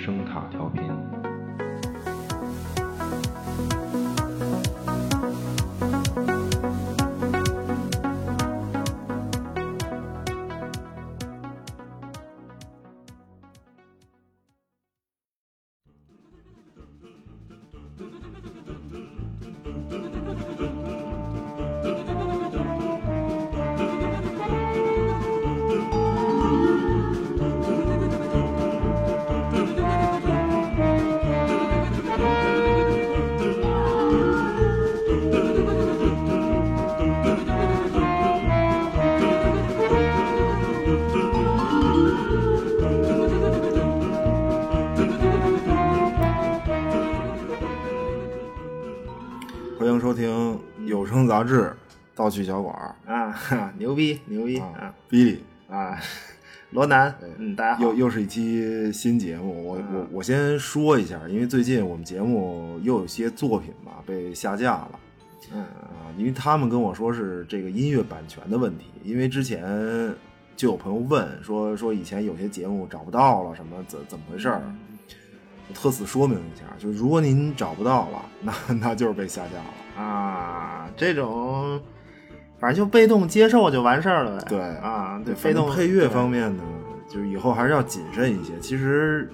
声塔调频。盗趣小馆儿啊，哈 牛逼牛逼》啊啊，比利，啊！罗南，嗯，大家好，又又是一期新节目。我我我先说一下，因为最近我们节目又有些作品吧被下架了嗯啊，因为他们跟我说是这个音乐版权的问题，因为之前就有朋友问说说以前有些节目找不到了，什么怎怎么回事儿？我特此说明一下，就是如果您找不到了，那 那就是被下架了。啊，这种反正就被动接受就完事儿了呗。对啊，对，反被动正配乐方面呢，就是以后还是要谨慎一些。其实，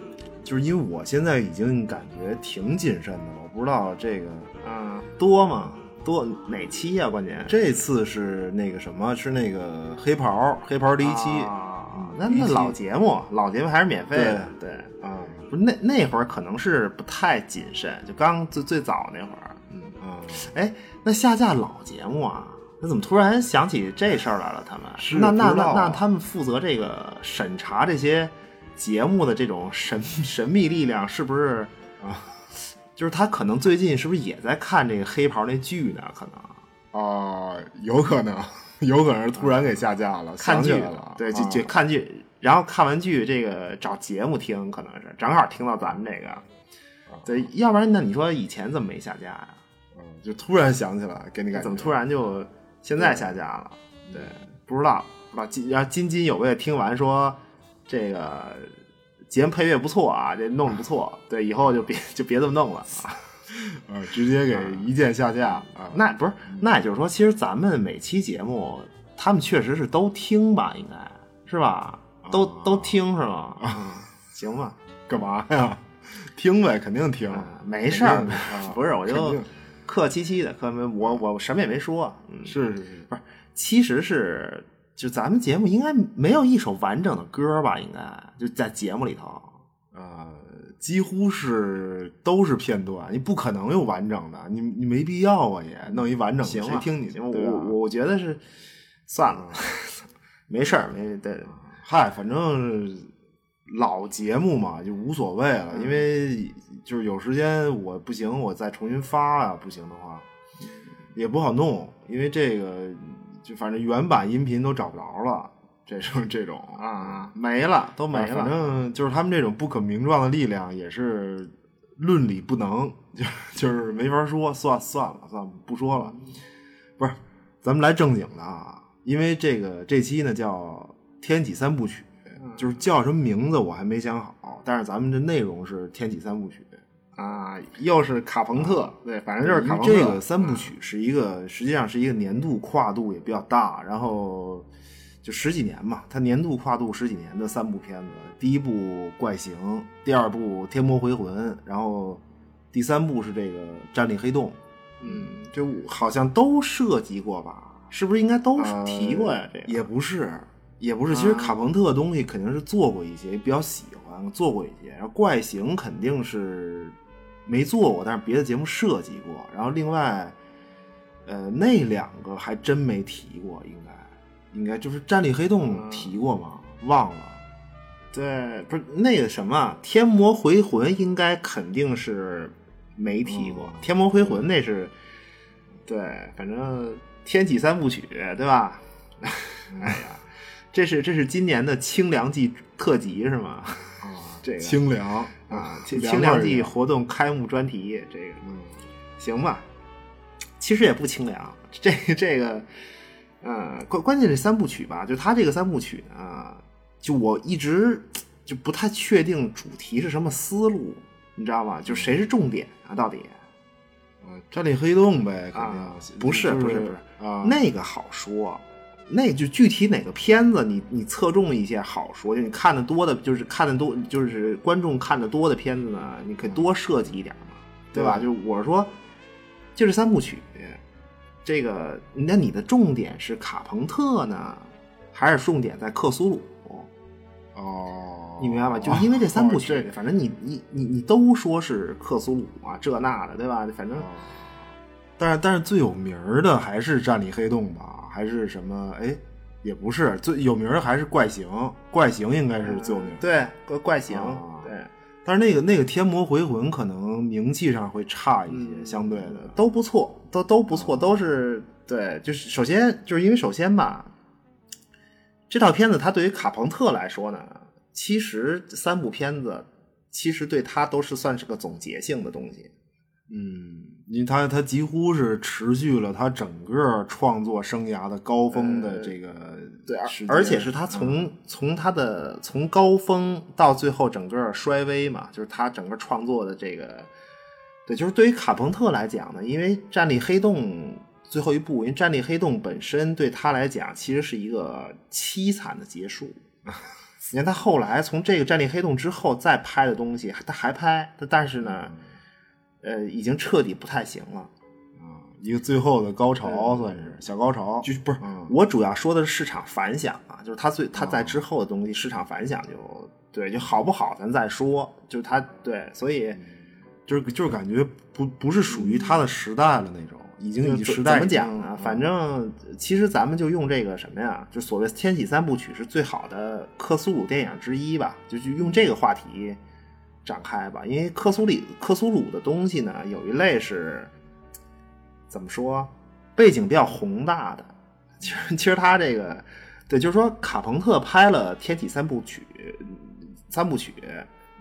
就是因为我现在已经感觉挺谨慎的了，我不知道这个啊多吗？多哪期呀、关键这次是那个什么，是那个黑袍黑袍第一期啊，那那老节目，老节目还是免费的，对。啊不是那那会儿可能是不太谨慎，就刚最最早那会儿，嗯，啊，哎，那下架老节目啊，那怎么突然想起这事儿来了？他们是那那那那他们负责这个审查这些节目的这种神 神秘力量，是不是啊？就是他可能最近是不是也在看这个黑袍那剧呢？可能啊，有可能，有可能突然给下架了，看剧了，对，就啊就看剧，然后看完剧这个找节目听，可能是正好听到咱们这个，对，要不然那你说以前怎么没下架呀、嗯就突然想起来，给你感觉怎么突然就现在下架了？对，不知道，不知道。金然后津津有味的听完说，这个节目配乐不错啊，这弄的不错，对，以后就别就别这么弄了啊。啊，直接给一键下架啊？那不是，那也就是说，其实咱们每期节目，他们确实是都听吧，应该是吧？都都听是吗？啊，行吧，干嘛呀？听呗，肯定听啊，没事儿不是，我就客气气的，客我我什么也没说，嗯，是是是，不是，其实是就咱们节目应该没有一首完整的歌吧？应该就在节目里头呃，几乎是都是片段，你不可能有完整的，你你没必要啊，也弄一完整的，行？谁听你行吧，对吧我我觉得是算了，没事儿，没对嗨，反正老节目嘛，就无所谓了，因为就是有时间我不行，我再重新发啊，不行的话也不好弄，因为这个就反正原版音频都找不着了，这种这种啊，没了都没了反。正就是他们这种不可名状的力量，也是论理不能，就就是没法说，算算了算了，不说了。不是，咱们来正经的啊，因为这个这期呢叫《天启三部曲》，就是叫什么名字我还没想好，但是咱们这内容是《天启三部曲》。啊，又是卡朋特，对，反正就是卡朋特。这个三部曲是一个，实际上是一个年度跨度也比较大，然后就十几年嘛，它年度跨度十几年的三部片子，第一部《怪形》，第二部《天魔回魂》，然后第三部是这个《战力黑洞》。嗯，就好像都涉及过吧？是不是应该都提过呀？这个呃也不是，也不是。其实卡朋特的东西肯定是做过一些，也比较喜欢做过一些。然后怪形肯定是没做过，但是别的节目涉及过。然后另外，呃，那两个还真没提过，应该应该就是战力黑洞提过吗？忘了。对，不是那个什么《天魔回魂》，应该肯定是没提过。天魔回魂》那是，对，反正天启三部曲，对吧？哎呀，这是这是今年的清凉季特辑是吗？啊，这个清凉啊，清凉清凉季活动开幕专题，这个嗯行吧？其实也不清凉，这这个，呃，关关键这三部曲吧，就他这个三部曲呢，就我一直就不太确定主题是什么思路，你知道吗？就谁是重点啊？到底？啊，战力黑洞呗，肯定、啊不是不是不是啊，那个好说，那就具体哪个片子你你侧重一些好说，就你看的多的，就是看的多，就是观众看的多的片子呢，你可以多设计一点嘛，对吧？对就是我是说，就是三部曲，这个那你的重点是卡朋特呢，还是重点在克苏鲁？哦，你明白吧？就因为这三部曲，哦反正你你你你都说是克苏鲁啊，这那的，对吧？反正但是但是最有名的还是战力黑洞吧？还是什么？哎，也不是，最有名的还是怪形，怪形应该是最有名儿。对怪怪形，啊对。但是那个那个天魔回魂可能名气上会差一些，嗯相对的都不错，都都不错，都是对。就是首先就是因为首先吧，这套片子它对于卡朋特来说呢，其实三部片子其实对他都是算是个总结性的东西。嗯，因为他他几乎是持续了他整个创作生涯的高峰的这个呃对，而且是他从、从他的从高峰到最后整个衰微嘛，就是他整个创作的这个，对，就是对于卡朋特来讲呢，因为《战力黑洞》最后一部，因为《战力黑洞》本身对他来讲其实是一个凄惨的结束。你看他后来从这个《战力黑洞》之后再拍的东西，他还拍，但是呢，呃，已经彻底不太行了。啊一个最后的高潮算是小高潮，就是不是、嗯我主要说的是市场反响啊，就是他最他在之后的东西市场反响就对就好不好咱再说，就是他对，所以就是就是感觉不不是属于他的时代了那种，已经已经怎时代怎么讲呢？反正其实咱们就用这个什么呀，就所谓《天启三部曲》是最好的克苏鲁电影之一吧，就就用这个话题展开吧。因为克苏里克苏鲁的东西呢，有一类是怎么说，背景比较宏大的。其实其实他这个对，就是说卡朋特拍了《天体三部曲》三部曲，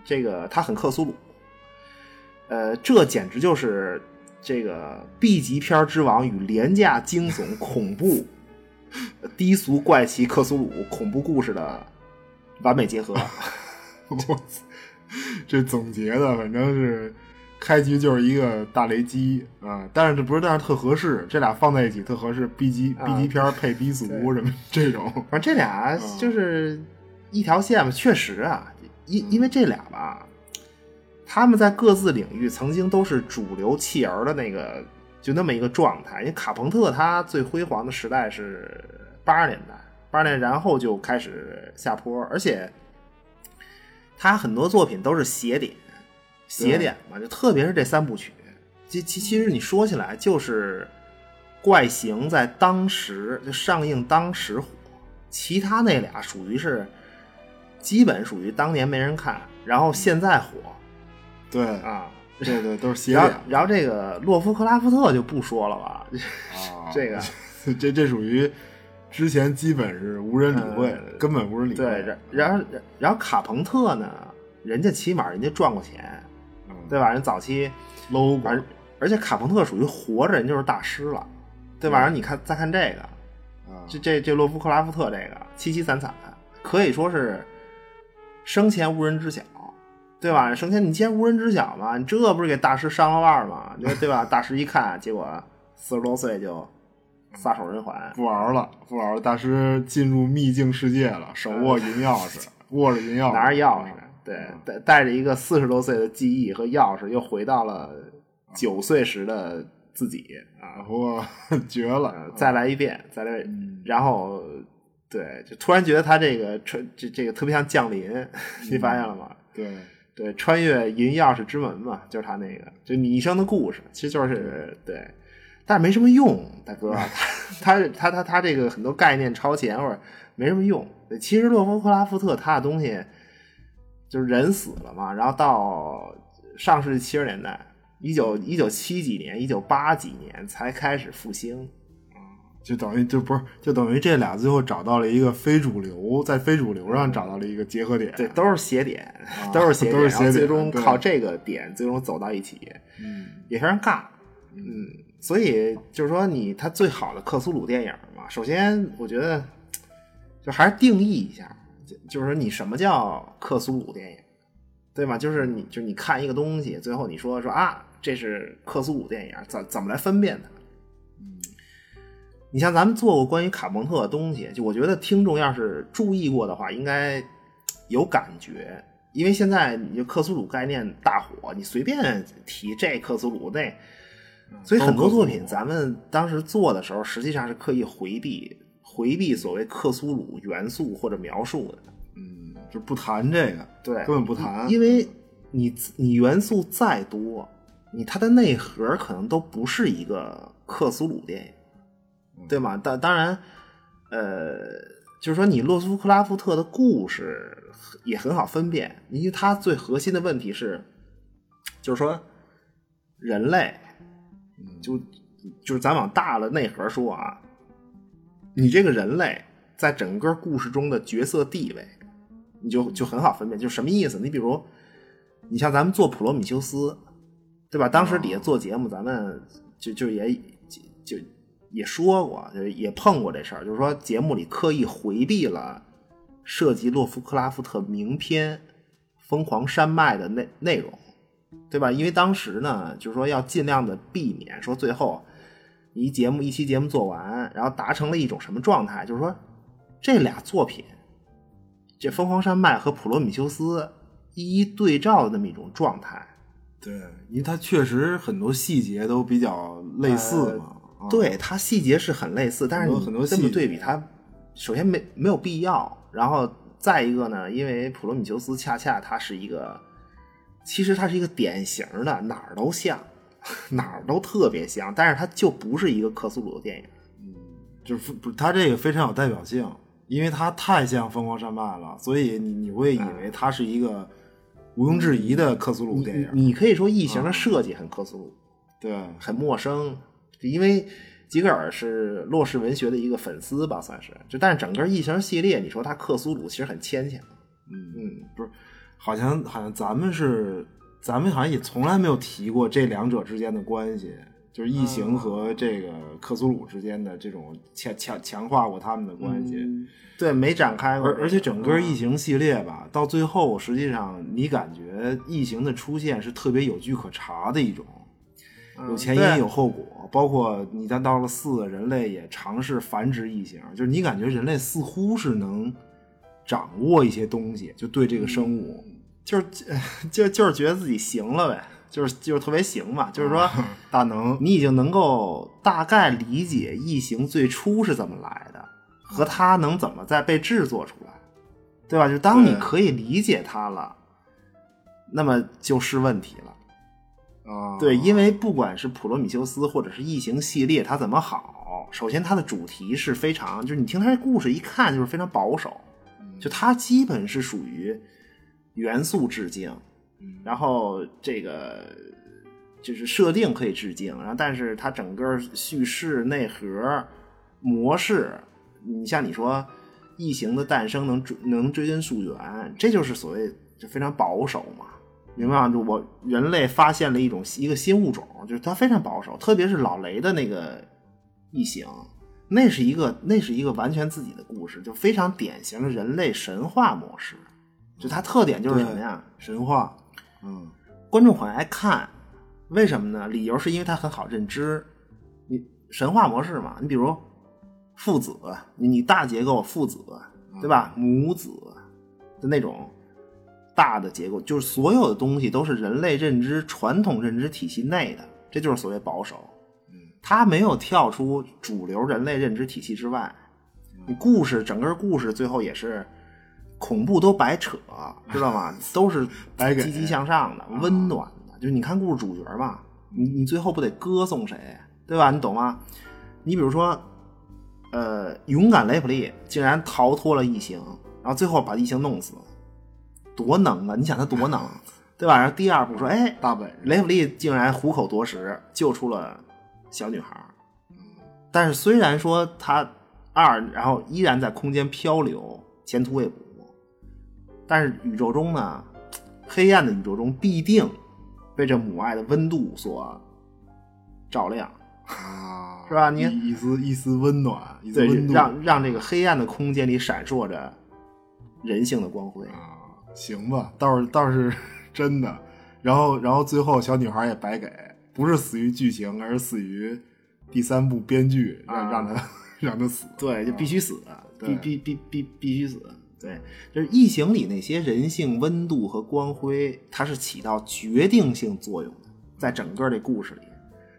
这个他很克苏鲁。呃，这简直就是这个 B 级片之王与廉价惊悚恐怖、低俗怪奇克苏鲁恐怖故事的完美结合。我 操这总结的反正是开局就是一个大雷击啊，但是这不是，但是特合适，这俩放在一起特合适，B 级、啊 B 级片配 B 俗什么这种，反正这俩就是一条线嘛，确实啊，因因为这俩吧，他们在各自领域曾经都是主流弃儿的那个，就那么一个状态。因为卡朋特他最辉煌的时代是八十年代，八十年代然后就开始下坡，而且他很多作品都是邪点，邪点嘛，就特别是这三部曲。其其其实你说起来，就是怪形在当时就上映当时火，其他那俩属于是基本属于当年没人看，然后现在火对，啊。对对，都是斜然后点，然后这个洛夫克拉夫特就不说了吧，啊，这个这这属于之前基本是无人理会根本无人理会。对，然然后然后卡朋特呢，人家起码人家赚过钱，嗯对吧？人早期，low 而而且卡朋特属于活着人就是大师了，对吧？然后你看再看这个，啊，这这这洛夫克拉夫特这个凄凄惨惨，可以说是生前无人知晓，对吧？生前你既然无人知晓嘛，你这不是给大师伤了腕儿吗？对对吧？大师一看，结果四十多岁就撒手人寰，不玩了，不玩了，大师进入秘境世界了，手握银钥匙，握着银钥匙，拿着钥匙啊，对，带带着一个四十多岁的记忆和钥匙，又回到了九岁时的自己啊！我 绝了，再来一遍，再来，嗯然后对，就突然觉得他这个穿这这个特别像降临，你发现了吗？对，对，穿越银钥匙之门嘛，就是他那个，就你一生的故事，其实就是对，但是没什么用，大哥，他他他他他这个很多概念超前或者没什么用。其实洛夫克拉夫特他的东西就是人死了嘛，然后到上世纪七十年代，一九一九七几年、一九八几年才开始复兴。就等于就不是，就等于这俩最后找到了一个非主流，在非主流上找到了一个结合点，对，都是斜点，都是斜点，都是斜点然后最终靠这个点最终走到一起。嗯，也非常尬。嗯，所以就是说你他最好的克苏鲁电影嘛，首先我觉得就还是定义一下，就是说你什么叫克苏鲁电影，对吗？就是你就你看一个东西，最后你说说啊，这是克苏鲁电影，怎怎么来分辨它？嗯，你像咱们做过关于卡蒙特的东西，就我觉得听众要是注意过的话，应该有感觉。因为现在你就克苏鲁概念大火，你随便提这克苏鲁那，所以很多作品咱们当时做的时候，实际上是刻意回避回避所谓克苏鲁元素或者描述的。嗯，就不谈这个，对，根本不谈，因为你你元素再多，你它的内核可能都不是一个克苏鲁电影，对吗？当当然，呃，就是说你洛夫克拉夫特的故事也很好分辨，因为它最核心的问题是，就是说人类，就就是咱往大了内核说啊，你这个人类在整个故事中的角色地位。你就就很好分辨，就是什么意思？你比如，你像咱们做《普罗米修斯》，对吧？当时底下做节目，咱们就就也就也说过，就也碰过这事儿，就是说节目里刻意回避了涉及洛夫克拉夫特名篇《疯狂山脉》的内内容，对吧？因为当时呢，就是说要尽量的避免说最后一节目一期节目做完，然后达成了一种什么状态，就是说这俩作品。这疯狂山脉和普罗米修斯一一对照的那么一种状态，对，因为它确实很多细节都比较类似嘛。对，它细节是很类似，但是很多这么对比，它首先没没有必要，然后再一个呢，因为普罗米修斯恰恰它是一个，其实它是一个典型的哪儿都像，哪儿都特别像，但是它就不是一个克苏鲁的电影。嗯，就是不，它这个非常有代表性。因为它太像《疯狂山脉》了，所以你你会以为它是一个毋庸置疑的克苏鲁电影。你可以说异形的设计很克苏鲁，对，很陌生。因为吉格尔是洛氏文学的一个粉丝吧，算是。就但是整个异形系列，你说它克苏鲁其实很牵强。嗯嗯，不是，好像好像咱们是，咱们好像也从来没有提过这两者之间的关系。就是异形和这个克苏鲁之间的这种强强强化过他们的关系，对，没展开过。而而且整个异形系列吧，到最后实际上你感觉异形的出现是特别有据可查的一种，有前因有后果。包括你再到了四，人类也尝试繁殖异形，就是你感觉人类似乎是能掌握一些东西，就对这个生物，就是 就就是觉得自己行了呗。就是就是特别行嘛，就是说 大能，你已经能够大概理解异形最初是怎么来的，和它能怎么再被制作出来，对吧？就当你可以理解它了，那么就是问题了啊。对，因为不管是普罗米修斯或者是异形系列，它怎么好，首先它的主题是非常，就是你听它这故事一看就是非常保守，就它基本是属于元素致敬。然后这个就是设定可以致敬，然后但是它整个叙事内核模式，你像你说异形的诞生能追能追根溯源，这就是所谓就非常保守嘛，明白吗？就我人类发现了一种一个新物种，就是它非常保守，特别是老雷的那个异形，那是一个那是一个完全自己的故事，就非常典型的人类神话模式，就它特点就是什么呀？神话。嗯，观众很爱看，为什么呢？理由是因为它很好认知。你神话模式嘛，你比如父子，你你大结构父子，对吧？母子的那种大的结构，就是所有的东西都是人类认知传统认知体系内的，这就是所谓保守。嗯，它没有跳出主流人类认知体系之外。你故事整个故事最后也是。恐怖都白扯，知道吗？都是白积极向上的、温暖的。就是你看故事主角吧，你你最后不得歌颂谁，对吧？你懂吗？你比如说，呃，勇敢雷普利竟然逃脱了异形，然后最后把异形弄死，多能啊！你想他多能，对吧？然后第二部说，哎，大本雷普利竟然虎口夺食，救出了小女孩。但是虽然说她二，然后依然在空间漂流，前途未卜。但是宇宙中呢，黑暗的宇宙中必定被这母爱的温度所照亮啊，是吧？你一丝一丝温暖，对，让让这个黑暗的空间里闪烁着人性的光辉。啊，行吧，倒是倒是 真的。然后然后最后小女孩也白给，不是死于剧情，而是死于第三部编剧让、啊让他让他死。对，就必须死，对必必必必必须死。对，就是《异形》里那些人性温度和光辉，它是起到决定性作用的，在整个这故事里，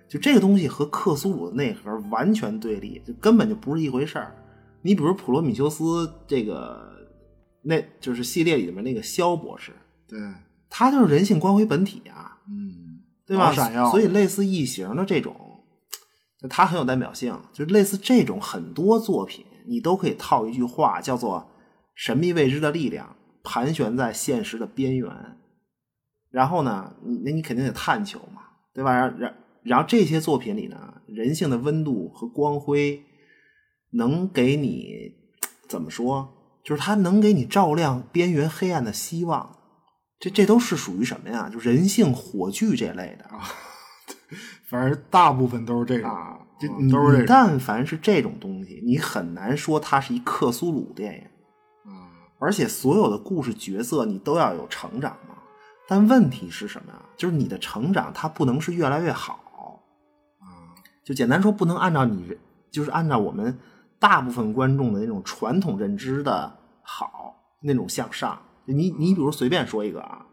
就这个东西和克苏鲁的内核完全对立，就根本就不是一回事儿。你比如普罗米修斯这个，那就是系列里面那个肖博士，对，他就是人性光辉本体啊，嗯，对吧？闪耀。所以类似异形的这种，就它很有代表性。就是类似这种很多作品，你都可以套一句话，叫做“神秘未知的力量盘旋在现实的边缘”。然后呢，你那你肯定得探求嘛，对吧？然然然后这些作品里呢，人性的温度和光辉，能给你怎么说？就是它能给你照亮边缘黑暗的希望。这这都是属于什么呀？就人性火炬这类的啊 反正大部分都是这个，啊。你。但凡是这种东西，你很难说它是一克苏鲁电影。啊而且所有的故事角色你都要有成长嘛。但问题是什么呀？就是你的成长它不能是越来越好，啊就简单说，不能按照你人就是按照我们大部分观众的那种传统认知的好那种向上。你你比如随便说一个啊，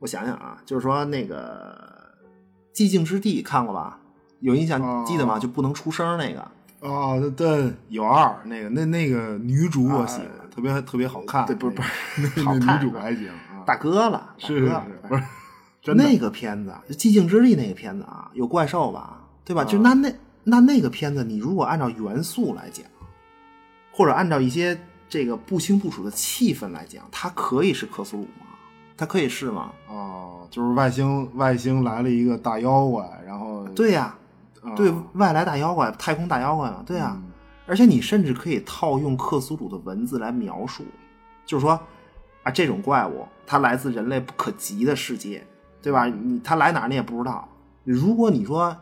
我想想啊，就是说那个《寂静之地》看过吧？有印象哦记得吗？就不能出声那个。哦，对对，有二那个那那个女主我喜欢，啊特别特别好看。对不是不那是个 那好看女主还行啊，大哥了，大是是哥不是 真的那个片子，就《寂静之地》那个片子啊，有怪兽吧，对吧？啊就那那那那个片子，你如果按照元素来讲，或者按照一些这个不清不楚的气氛来讲，它可以是克苏鲁吗？它可以是吗？哦，就是外星外星来了一个大妖怪，然后对呀、啊对外来大妖怪、太空大妖怪嘛，对呀、嗯而且你甚至可以套用克苏鲁的文字来描述，就是说啊，这种怪物它来自人类不可及的世界，对吧？你它来哪儿你也不知道。如果你说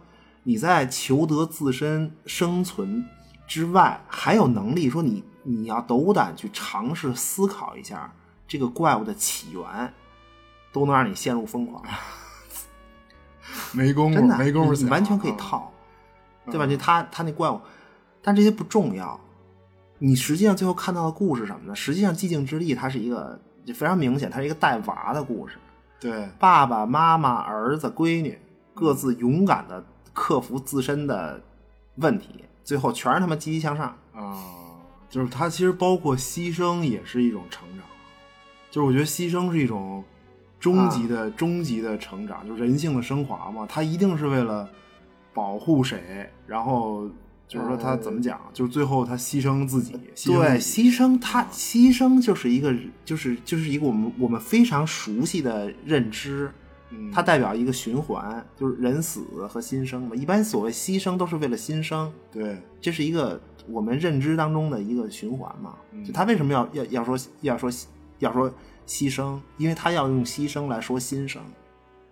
你在求得自身生存之外，还有能力说你你要斗胆去尝试思考一下这个怪物的起源，都能让你陷入疯狂。没工夫真的，没工夫，你你完全可以啊套，对吧？就他他那怪物，但这些不重要。你实际上最后看到的故事什么呢？实际上《寂静之地》它是一个就非常明显，它是一个带娃的故事。对爸爸妈妈、儿子、闺女各自勇敢的克服自身的问题，最后全是他妈积极向上。啊，就是它其实包括牺牲也是一种成长，就是我觉得牺牲是一种终极的、终极的成长，就是人性的升华嘛。他一定是为了保护谁，然后就是说他怎么讲，就是最后他牺牲自己，牺牲对，牺牲他牺牲就是一个就是就是一个我们我们非常熟悉的认知，嗯。它代表一个循环，就是人死和新生嘛。一般所谓牺牲都是为了新生，对。这是一个我们认知当中的一个循环嘛。嗯就他为什么要要要说要说要说牺牲？因为他要用牺牲来说新生，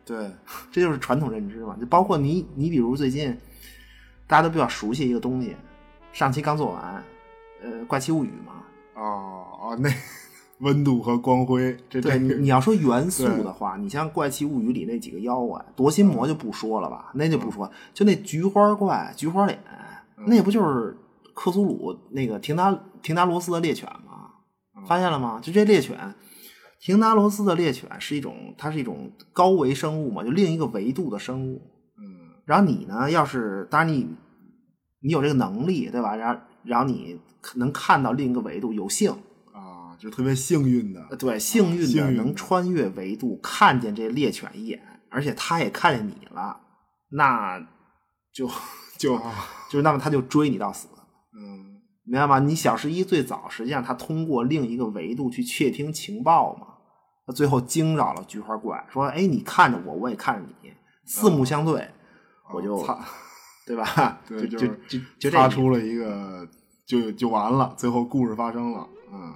对 这就是传统认知嘛。就包括你你比如最近大家都比较熟悉一个东西，上期刚做完，呃，《怪奇物语》嘛。哦哦，那温度和光辉，这对你，你要说元素的话，你像《怪奇物语》里那几个妖怪，夺心魔就不说了吧，那就不说，就那菊花怪、菊花脸，那不就是克苏鲁那个廷达廷达罗斯的猎犬吗？发现了吗？就这猎犬，廷达罗斯的猎犬是一种，它是一种高维生物嘛，就另一个维度的生物。嗯然后你呢，要是当然你你有这个能力，对吧？然后然后你能看到另一个维度，有幸啊，就特别幸运的，呃对，幸运的能穿越维度，看见这猎犬一眼，而且他也看见你了，那就就啊就是那么他就追你到死，嗯明白吗？你小十一最早实际上他通过另一个维度去窃听情报嘛，他最后惊扰了菊花怪，说：“哎，你看着我，我也看着你，四目相对，我就擦对吧？对，就就就就这意思擦出了一个，就就完了，最后故事发生了，嗯。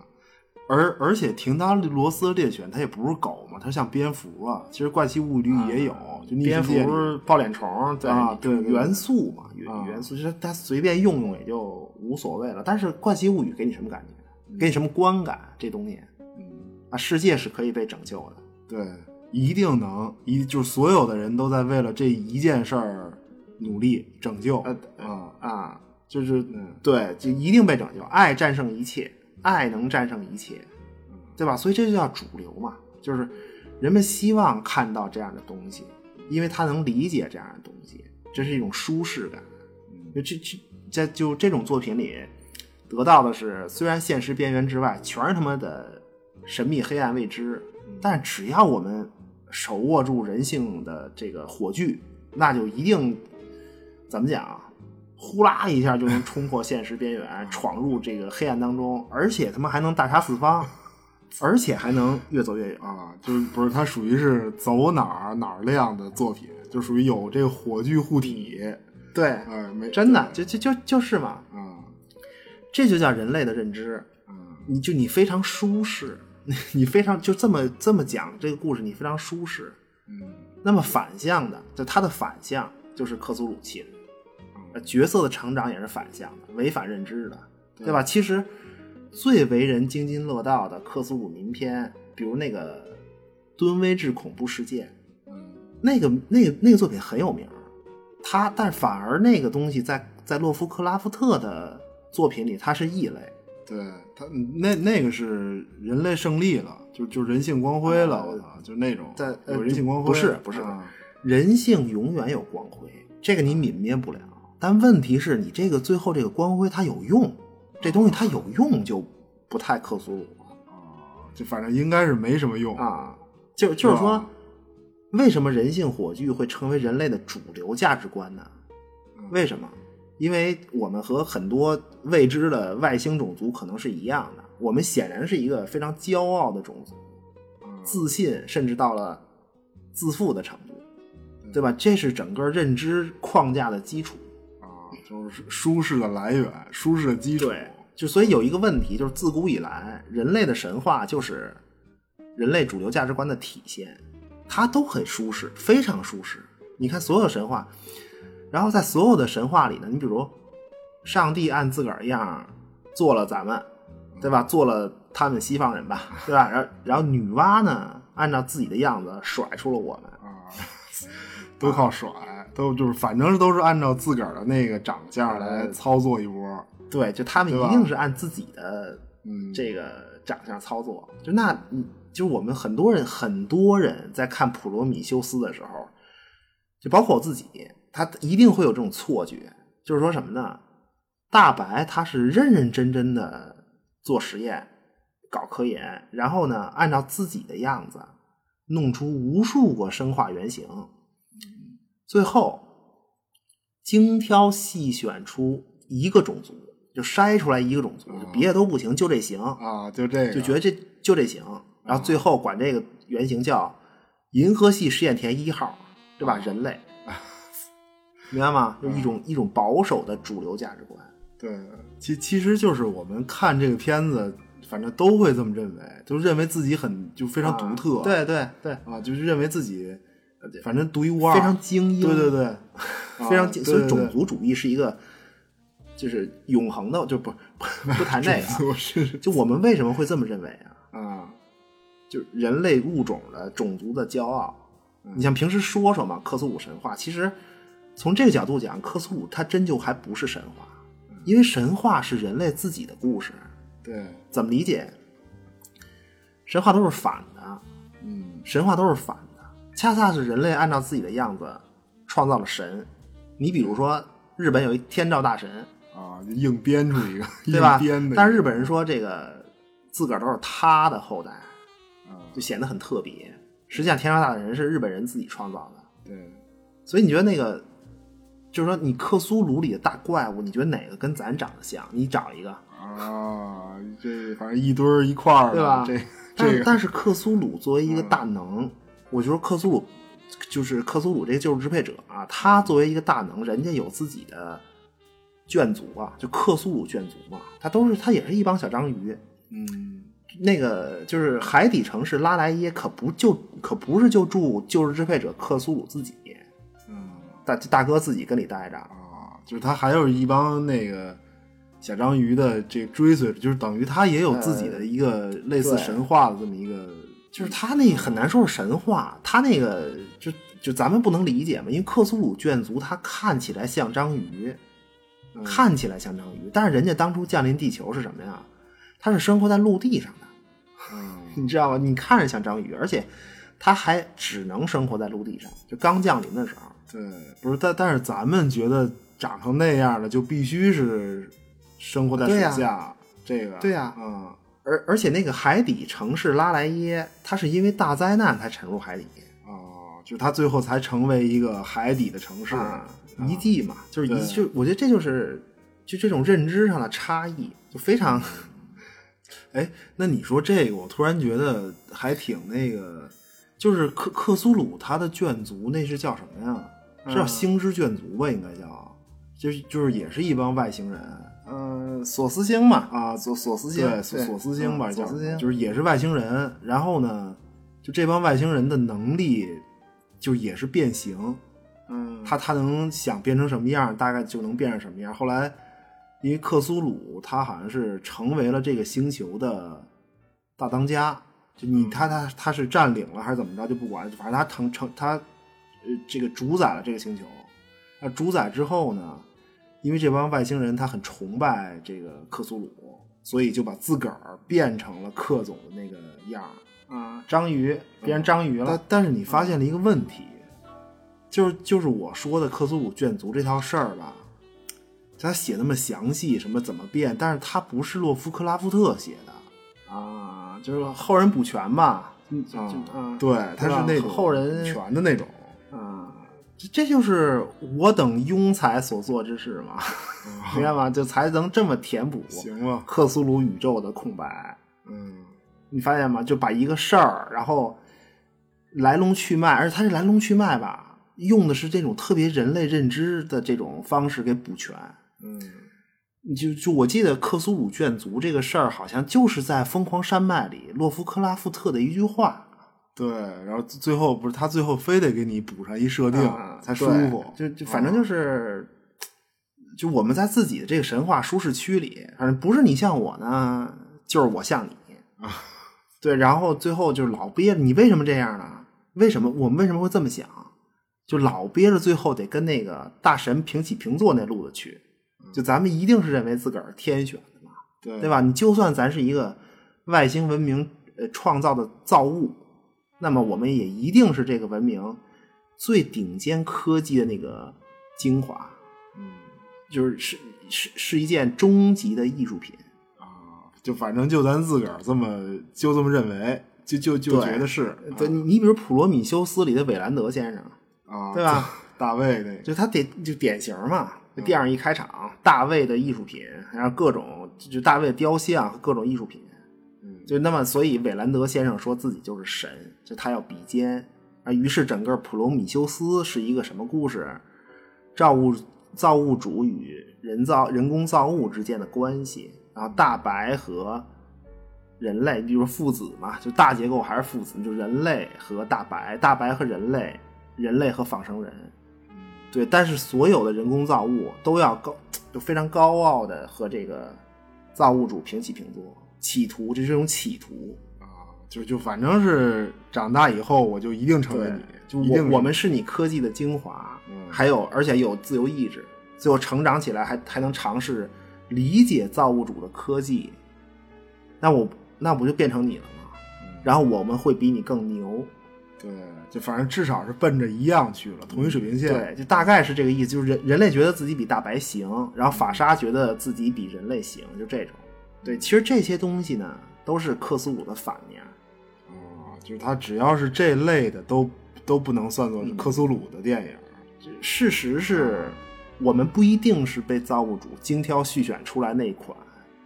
而而且廷达罗斯的猎犬它也不是狗嘛，它像蝙蝠啊。其实怪奇物语也有，就蝙蝠、抱脸虫，对啊对元素嘛，啊元元素其实它随便用用也就无所谓了。但是《怪奇物语》给你什么感觉？给你什么观感？这东西嗯，啊，世界是可以被拯救的。对，一定能，一就是所有的人都在为了这一件事儿努力拯救呃啊，啊，就是嗯对，就一定被拯救，爱战胜一切，爱能战胜一切，对吧？所以这就叫主流嘛，就是人们希望看到这样的东西，因为他能理解这样的东西，这是一种舒适感。就这这在就这种作品里得到的是，虽然现实边缘之外全是他妈的神秘、黑暗、未知，但只要我们手握住人性的这个火炬，那就一定怎么讲啊？呼啦一下就能 冲破现实边缘，闯入这个黑暗当中，而且他妈还能大杀四方，而且还能越走越远。啊，就是不是它属于是走哪儿哪儿亮的作品，就属于有这个火炬护体，对，哎，没真的就就就就是嘛，啊，这就叫人类的认知。嗯你就你非常舒适，你非常就这么这么讲这个故事，你非常舒适。嗯那么反向的，就它的反向就是克苏鲁气质，呃角色的成长也是反向的，违反认知的，对吧？其实最为人津津乐道的克苏鲁名篇，比如那个敦威治恐怖事件，嗯那个那个那个作品很有名儿，他但反而那个东西在在洛夫克拉夫特的作品里，它是异类。对他那那个是人类胜利了，就就人性光辉了，我操，就那种在呃有人性光辉，不是不是啊人性永远有光辉，这个你泯灭不了。但问题是你这个最后这个光辉它有用，这东西它有用就不太克苏鲁了啊，就反正应该是没什么用啊。就就是是说吧，为什么人性火炬会成为人类的主流价值观呢？为什么？因为我们和很多未知的外星种族可能是一样的，我们显然是一个非常骄傲的种族，自信甚至到了自负的程度，对吧？这是整个认知框架的基础。啊，就是舒适的来源，舒适的基础，对，就所以有一个问题，就是自古以来，人类的神话就是人类主流价值观的体现，它都很舒适，非常舒适。你看所有神话，然后在所有的神话里呢，你比如上帝按自个儿样做了咱们，对吧？做了他们西方人吧，对吧？然后然后女娲呢，按照自己的样子甩出了我们，啊，都靠甩，都就是反正都是按照自个儿的那个长相来操作一波，对，就他们一定是按自己的嗯，这个长相操作。就那，嗯就是我们很多人，很多人在看《普罗米修斯》的时候，就包括我自己，他一定会有这种错觉，就是说什么呢？大白他是认认真真的做实验、搞科研，然后呢，按照自己的样子弄出无数个生化原型，最后精挑细选出一个种族，就筛出来一个种族，就别的都不行，就这行。啊，就这个，就觉得这就这行，然后最后管这个原型叫银河系实验田一号，对吧？人类，明白吗？就一种一种保守的主流价值观。对，其其实就是我们看这个片子，反正都会这么认为，就认为自己很就非常独特，啊对对对，啊，就是认为自己反正独一无二，非常精英，对对对，非常精。所以种族主义是一个就是永恒的，就不不不谈这个啊，是就我们为什么会这么认为啊？啊，就人类物种的种族的骄傲。嗯你像平时说说嘛，克苏鲁神话，其实从这个角度讲，克苏鲁它真就还不是神话，嗯因为神话是人类自己的故事。对，怎么理解？神话都是反的，嗯神话都是反的，恰恰是人类按照自己的样子创造了神。你比如说，日本有一天照大神，啊，就硬编出一个，对吧编的，但是日本人说这个自个儿都是他的后代，啊，就显得很特别。实际上，天照大神是日本人自己创造的。对，所以你觉得那个，就是说你克苏鲁里的大怪物，你觉得哪个跟咱长得像？你找一个，啊，这反正一堆儿一块儿的，对吧这但这个但是克苏鲁作为一个大能，我觉得克苏鲁就是克苏鲁这个旧日支配者啊，他作为一个大能，人家有自己的眷族啊，就克苏鲁眷族嘛，他都是他也是一帮小章鱼。嗯那个就是海底城市拉莱耶，可不就可不是就住旧日支配者克苏鲁自己，嗯大大哥自己跟里待着。啊，就是他还有一帮那个小章鱼的这追随者，就是等于他也有自己的一个类似神话的这么一个，就是他那很难说是神话，他那个就就咱们不能理解嘛，因为克苏鲁眷族他看起来像章鱼，嗯看起来像章鱼，但是人家当初降临地球是什么呀？他是生活在陆地上的，嗯 你知道吗？你看着像章鱼，而且他还只能生活在陆地上，就刚降临的时候。对，不是，但但是咱们觉得长成那样的就必须是生活在水下，这个对呀嗯而而且那个海底城市拉莱耶，它是因为大灾难才沉入海底哦，就是它最后才成为一个海底的城市，啊，遗迹嘛，就是遗就我觉得这就是就这种认知上的差异，就非常 哎，那你说这个，我突然觉得还挺那个，就是克克苏鲁他的眷族，那是叫什么呀？是叫嗯星之眷族吧？应该叫，就是就是也是一帮外星人嗯索斯星嘛，啊，索索斯星对，索索斯星吧，叫嗯索斯星就是也是外星人。然后呢，就这帮外星人的能力，就也是变形，嗯他他能想变成什么样，大概就能变成什么样。后来，因为克苏鲁他好像是成为了这个星球的大当家，就你他他他是占领了还是怎么着就不管，反正他成成他呃这个主宰了这个星球。那主宰之后呢，因为这帮外星人他很崇拜这个克苏鲁，所以就把自个儿变成了克总的那个样儿。啊，章鱼变成章鱼了，但是你发现了一个问题，就是就是我说的克苏鲁眷族这套事儿吧，他写那么详细，什么怎么变，但是他不是洛夫克拉夫特写的，啊，就是后人补全吧，嗯，就啊就啊，对，他是那种后人全的那种，啊，这这就是我等庸才所做之事嘛，明白吗？就才能这么填补行了？克苏鲁宇宙的空白。嗯，你发现吗？就把一个事儿，然后来龙去脉，而且它这来龙去脉吧，用的是这种特别人类认知的这种方式给补全。嗯，你就就我记得克苏鲁眷族这个事儿，好像就是在《疯狂山脉》里洛夫克拉夫特的一句话，对，然后最后不是他最后非得给你补上一设定、啊才舒服，就就反正就是，就我们在自己的这个神话舒适区里，反正不是你像我呢，就是我像你啊。对，然后最后就是老憋着，你为什么这样呢？为什么我们为什么会这么想？就老憋着，最后得跟那个大神平起平坐那路子去。就咱们一定是认为自个儿天选的嘛，对对吧？你就算咱是一个外星文明呃创造的造物，那么我们也一定是这个文明最顶尖科技的那个精华，嗯就是是是是一件终极的艺术品。啊，就反正就咱自个儿这么就这么认为，就就就觉得是，对你，你比如《普罗米修斯》里的韦兰德先生，啊，对吧？大卫那个，就他典就典型嘛。这电影一开场，大卫的艺术品，然后各种就大卫的雕像和各种艺术品，嗯就那么，所以韦兰德先生说自己就是神，就他要比肩啊。于是整个普罗米修斯是一个什么故事？造物造物主与人造人工造物之间的关系，然后大白和人类，比如说父子嘛，就大结构还是父子，就人类和大白，大白和人类，人类和仿生人。对，但是所有的人工造物都要高，就非常高傲的和这个造物主平起平坐，企图，这是一种企图。啊，就就反正是长大以后我就一定成为你，就我我们是你科技的精华，嗯还有而且有自由意志，最后成长起来还还能尝试理解造物主的科技，那我那不就变成你了吗？嗯然后我们会比你更牛，对，就反正至少是奔着一样去了，同一水平线。对，就大概是这个意思，就是人人类觉得自己比大白行，然后法沙觉得自己比人类行，就这种。对，其实这些东西呢，都是克苏鲁的反面。啊，就是他只要是这类的，都都不能算作是克苏鲁的电影。事实是，我们不一定是被造物主精挑细选出来那一款，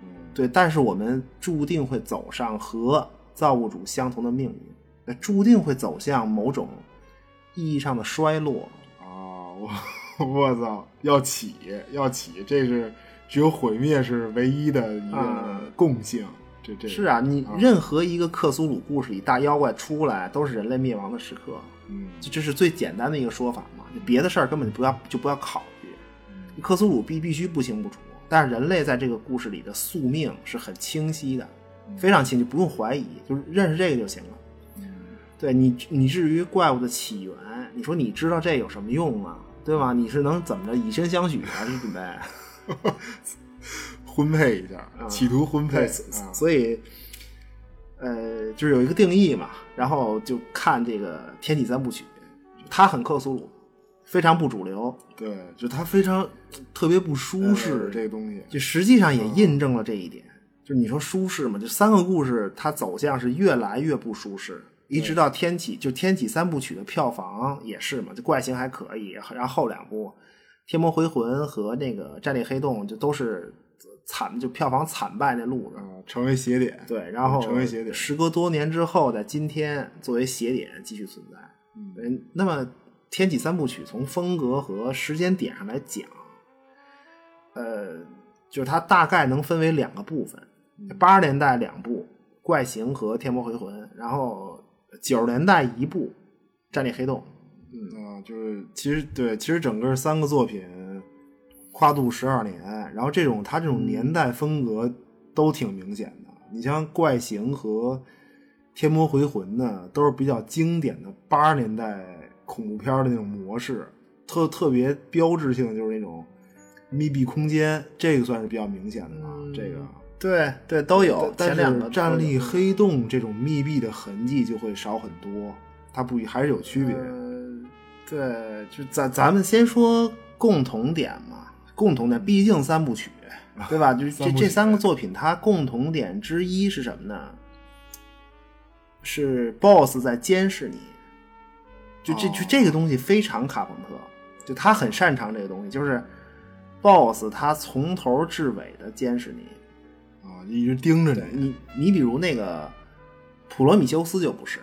嗯，对，但是我们注定会走上和造物主相同的命运，那注定会走向某种意义上的衰落。啊，我我操，要起要起，这是只有毁灭是唯一的一个啊共性。这这是啊，你啊任何一个克苏鲁故事里大妖怪出来，都是人类灭亡的时刻，嗯这这是最简单的一个说法嘛。别的事儿根本就不要就不要考虑，克苏鲁必必须不清不楚。但是人类在这个故事里的宿命是很清晰的，非常清晰，不用怀疑，就是认识这个就行了。对你，你至于怪物的起源，你说你知道这有什么用啊？对吧？你是能怎么着以身相许啊？你准备 婚配一下，企图婚配，所以，呃，就是有一个定义嘛，然后就看这个《天启三部曲》，它很克苏鲁，非常不主流，对，就它非常特别不舒适，这个东西，就实际上也印证了这一点。就你说舒适嘛，就三个故事它走向是越来越不舒适。一直到天启，就天启三部曲的票房也是嘛，就怪形还可以，然后后两部《天魔回魂》和那个《战力黑洞》就都是惨，就票房惨败那路子，成为邪点。对，然后成为邪典。时隔多年之后，在今天作为邪点继续存在。嗯，那么天启三部曲从风格和时间点上来讲，呃，就是它大概能分为两个部分，八十年代两部《怪形》和《天魔回魂》，然后。九十年代一部《战力黑洞》，嗯啊，就是其实对，其实整个三个作品跨度十二年，然后这种它这种年代风格都挺明显的。你像《怪形》和《天魔回魂》呢，都是比较经典的八十年代恐怖片的那种模式，特特别标志性的就是那种密闭空间，这个算是比较明显的啊，这个。对对都有，但是站立黑洞这种密闭的痕迹就会少很多，它不还是有区别。对，就咱咱们先说共同点嘛，共同点，毕竟三部曲，对吧？就这这三个作品，它共同点之一是什么呢？是 BOSS 在监视你，就这就这个东西非常卡朋特，就他很擅长这个东西，就是 BOSS 他从头至尾的监视你。啊一直盯着你，你你比如那个普罗米修斯就不是，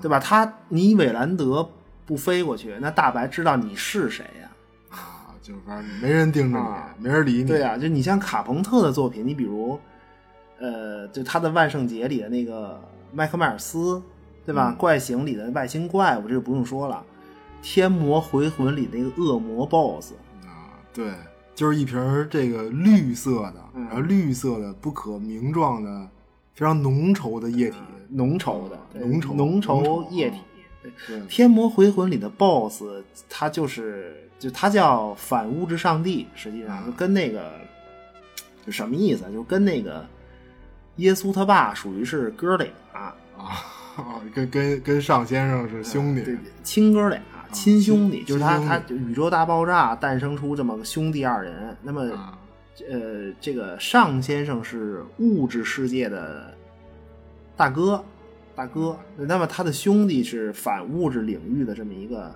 对吧？他你韦兰德不飞过去，那大白知道你是谁呀？啊，就反正没人盯着你，没人理你。对啊，就你像卡朋特的作品，你比如，呃，就他的《万圣节》里的那个麦克迈尔斯，对吧？怪形里的外星怪物，这就不用说了。天魔回魂里那个恶魔 BOSS 啊，对。就是一瓶这个绿色的，然后绿色的不可名状的非常浓稠的液体，浓稠的浓稠浓稠液体。天魔回魂里的 BOSS，他就是就他叫反物质上帝，实际上就跟那个就什么意思？就跟那个耶稣他爸属于是哥俩啊啊，跟跟跟尚先生是兄弟，亲哥俩。亲兄弟就是他，他宇宙大爆炸诞生出这么个兄弟二人。那么，呃，这个尚先生是物质世界的大哥，大哥。那么他的兄弟是反物质领域的这么一个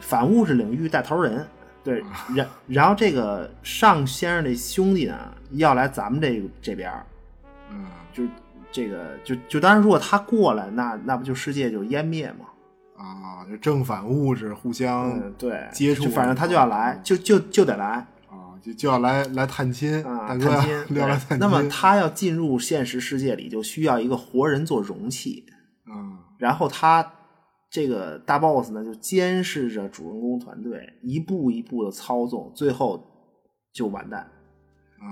反物质领域带头人。对，然然后这个尚先生的兄弟呢，要来咱们这这边嗯，就这个就就当然，如果他过来，那那不就世界就湮灭吗？啊，就正反物质互相对接触，反正他就要来，就就就得来啊，就就要来来探亲啊，探亲 要来探亲。那么他要进入现实世界里，就需要一个活人做容器啊。然后他这个大 boss 呢，就监视着主人公团队，一步一步的操纵，最后就完蛋。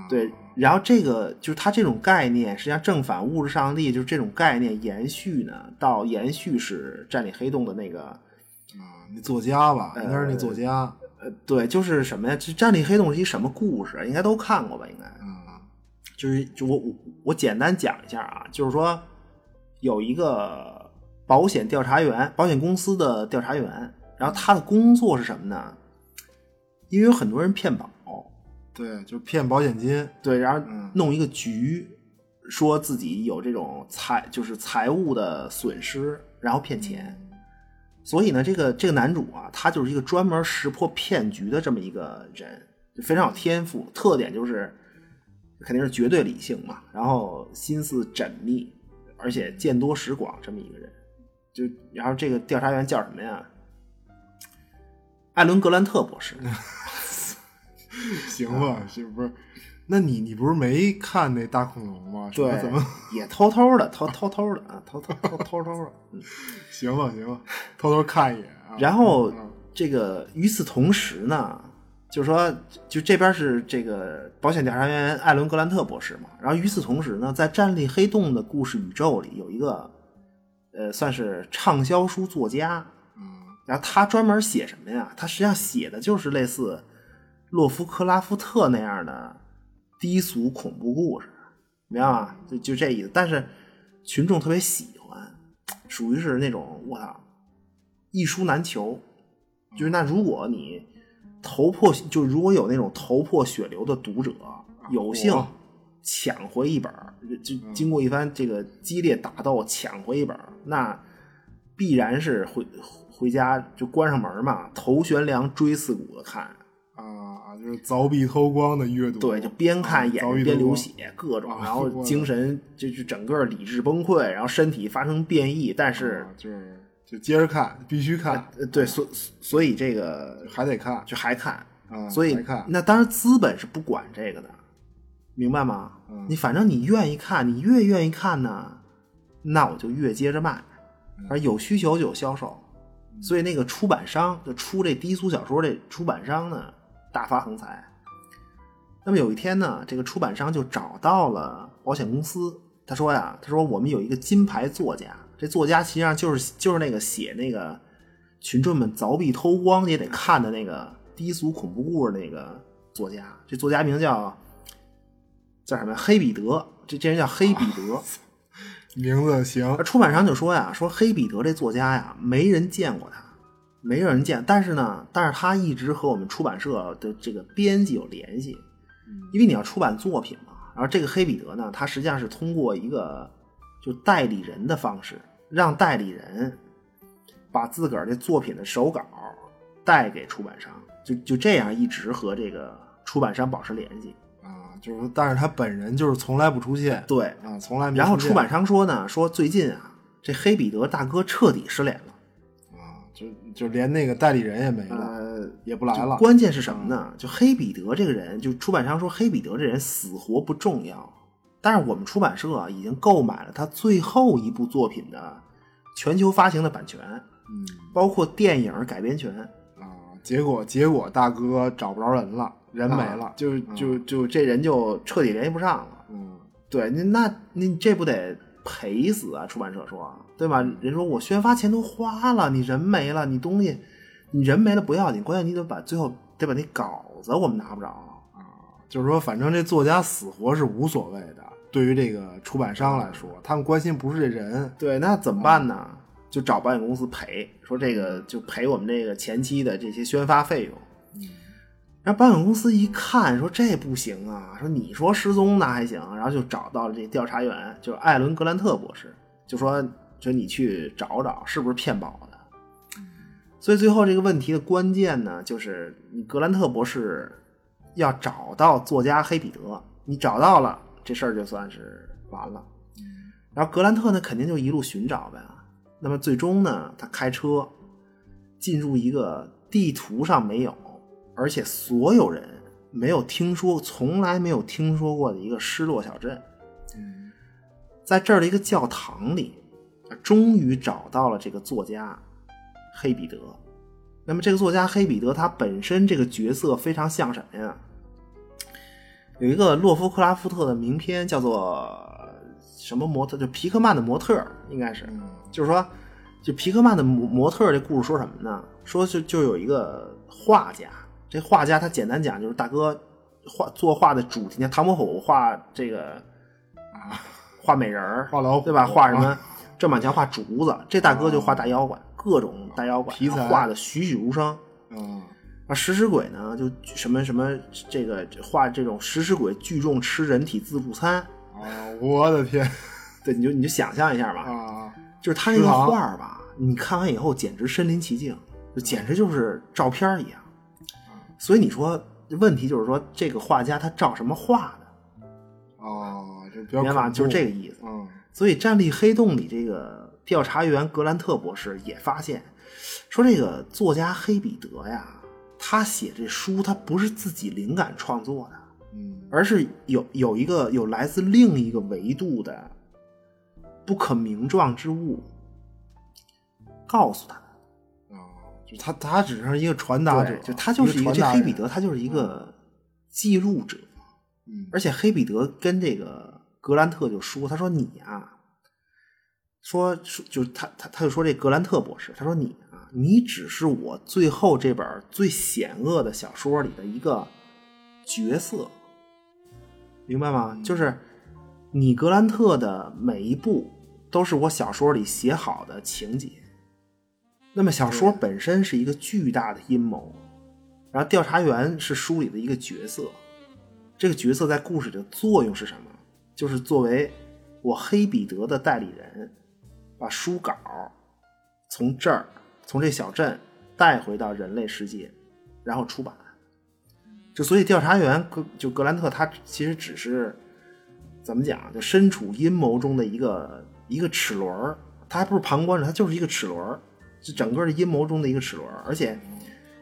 对，然后这个就是他这种概念，实际上正反物质上帝就是这种概念延续呢，到延续是占领黑洞的那个啊，那作家吧，应该是那作家，呃，对，就是什么呀？这战力黑洞是一什么故事？应该都看过吧？应该，啊，就是就我我我简单讲一下啊，就是说有一个保险调查员，保险公司的调查员，然后他的工作是什么呢？因为有很多人骗保。对，就骗保险金。对，然后弄一个局，说自己有这种财，就是财务的损失，然后骗钱。所以呢，这个这个男主啊，他就是一个专门识破骗局的这么一个人，就非常有天赋。特点就是肯定是绝对理性嘛，然后心思缜密，而且见多识广这么一个人。就然后这个调查员叫什么呀？艾伦格兰特博士。行吧，行不是？那你你不是没看那大恐龙吗？对，怎么也偷偷的，偷偷偷的啊，偷偷偷偷偷的。行吧，行吧，偷偷看一眼。然后这个与此同时呢，就是说，就这边是这个保险调查员艾伦·格兰特博士嘛，然后与此同时呢，在战利黑洞的故事宇宙里有一个，呃，算是畅销书作家，嗯，然后他专门写什么呀？他实际上写的就是类似洛夫克拉夫特那样的低俗恐怖故事，明白吗？就就这意思。但是群众特别喜欢，属于是那种我操，一书难求。就是那如果你头破，就如果有那种头破血流的读者，有幸抢回一本，就经过一番这个激烈打斗抢回一本，那必然是回回家就关上门嘛，头悬梁锥刺股的看。凿壁偷光的阅读，对，就边看眼睛边流血，各种，然后精神就就整个理智崩溃，然后身体发生变异，但是就是就接着看，必须看，对，所所以这个还得看就还看，啊，所以看那当然资本是不管这个的，明白吗？你反正你愿意看，你越愿意看呢，那我就越接着卖，而有需求就有销售，所以那个出版商就出这低俗小说这出版商呢大发横财。那么有一天呢，这个出版商就找到了保险公司，他说呀，他说我们有一个金牌作家，这作家实际上就是就是那个写那个群众们凿壁偷光也得看的那个低俗恐怖故事那个作家，这作家名叫叫什么？黑彼得，这这人叫黑彼得。名字行。而出版商就说呀，说黑彼得这作家呀，没人见过他，没有人见，但是呢，但是他一直和我们出版社的这个编辑有联系，因为你要出版作品嘛。然后这个黑彼得呢，他实际上是通过一个就代理人的方式，让代理人把自个儿的作品的手稿带给出版商，就就这样一直和这个出版商保持联系。啊，就是但是他本人就是从来不出现，对，啊，从来没现然后出版商说呢，说最近啊，这黑彼得大哥彻底失联了。啊，就就连那个代理人也没了，呃，也不来了，关键是什么呢？就黑彼得这个人，就出版商说黑彼得这人死活不重要，但是我们出版社啊已经购买了他最后一部作品的全球发行的版权，嗯包括电影改编权。啊，结果结果大哥找不着人了，人没了，啊就就就这人就彻底联系不上了。嗯对，那那你这不得赔死啊？出版社说，对吧？人说我宣发钱都花了，你人没了，你东西，你人没了不要紧，关键你得把最后得把那稿子我们拿不着啊。就是说，反正这作家死活是无所谓的。对于这个出版商来说，他们关心不是这人，对，那怎么办呢？就找保险公司赔，说这个就赔我们这个前期的这些宣发费用。然后保险公司一看，说这不行啊，说你说失踪那还行，然后就找到了这调查员，就是艾伦·格兰特博士，就说就你去找找是不是骗保的。所以最后这个问题的关键呢，就是你格兰特博士要找到作家黑彼得，你找到了，这事儿就算是完了。然后格兰特呢，肯定就一路寻找呗。那么最终呢，他开车进入一个地图上没有，而且所有人没有听说、从来没有听说过的一个失落小镇。在这儿的一个教堂里，终于找到了这个作家黑彼得。那么这个作家黑彼得，他本身这个角色非常像什么呀？有一个洛夫克拉夫特的名篇叫做什么模特？就皮克曼的模特，应该是。就是说，就皮克曼的模模特这故事说什么呢？说就就有一个画家，这画家他简单讲就是大哥画作画的主题，你看唐伯虎画这个啊，画美人儿，画老虎对吧？画什么啊？郑板桥画竹子，这大哥就画大妖怪，各种大妖怪，题材画的栩栩如生。嗯啊，食尸鬼呢，就什么什么这个画这种食尸鬼聚众吃人体自助餐，啊，我的天对，你就你就想象一下吧，啊，就是他那个画儿吧，你看完以后简直身临其境，就简直就是照片一样。所以你说问题就是说，这个画家他照什么画的，哦，这比较明白吧？就是这个意思。嗯所以站立黑洞里这个调查员格兰特博士也发现，说这个作家黑彼得呀，他写这书他不是自己灵感创作的，嗯而是有有一个有来自另一个维度的不可名状之物告诉他他他只是一个传达者，就他就是一个这黑彼得，他就是一个记录者。嗯，而且黑彼得跟这个格兰特就说：“他说你啊，说说就是他他他就说这格兰特博士，他说你啊，你只是我最后这本最险恶的小说里的一个角色，明白吗？就是你格兰特的每一步都是我小说里写好的情节。那么小说本身是一个巨大的阴谋，然后调查员是书里的一个角色。”这个角色在故事里的作用是什么？就是作为我黑彼得的代理人，把书稿从这儿，从这小镇带回到人类世界，然后出版。就所以调查员格就格兰特，他其实只是怎么讲？就身处阴谋中的一个一个齿轮他还不是旁观者，他就是一个齿轮就整个的阴谋中的一个齿轮而且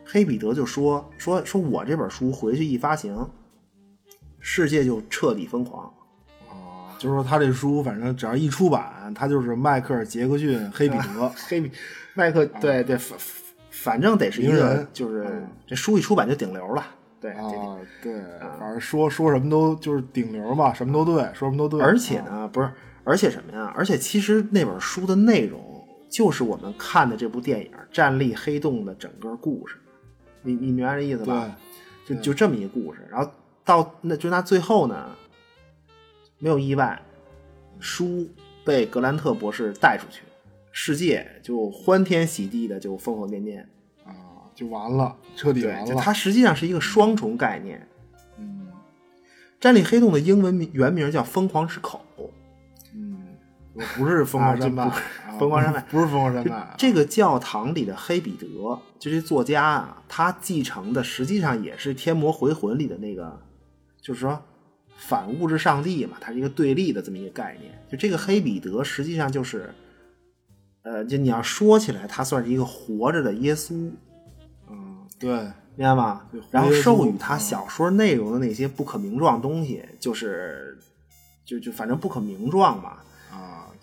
黑彼得就说说说我这本书回去一发行。世界就彻底疯狂，啊，就是说他这书，反正只要一出版，他就是迈克尔·杰克逊黑彼得，黑比迈克，对对，反反正得是一个，就是这书一出版就顶流了，对啊，对，反正说说什么都就是顶流嘛，什么都对，说什么都对。而且呢，不是，而且什么呀？而且其实那本书的内容就是我们看的这部电影《战栗黑洞》的整个故事，你你明白这意思吧？就就这么一个故事，然后。到那就那最后呢，没有意外，书被格兰特博士带出去，世界就欢天喜地的就疯疯癫癫啊，就完了，彻底完了。它实际上是一个双重概念。嗯，战栗黑洞的英文名原名叫疯狂之口。嗯，不是疯狂山脉，疯狂山脉不是疯狂山脉。这个教堂里的黑彼得，就这作家啊，他继承的实际上也是《天魔回魂》里的那个。就是说，反物质上帝嘛，它是一个对立的这么一个概念。就这个黑彼得，实际上就是，呃，就你要说起来，他算是一个活着的耶稣。嗯，对，明白吗？然后授予他小说内容的那些不可名状东西，就是，就就反正不可名状嘛。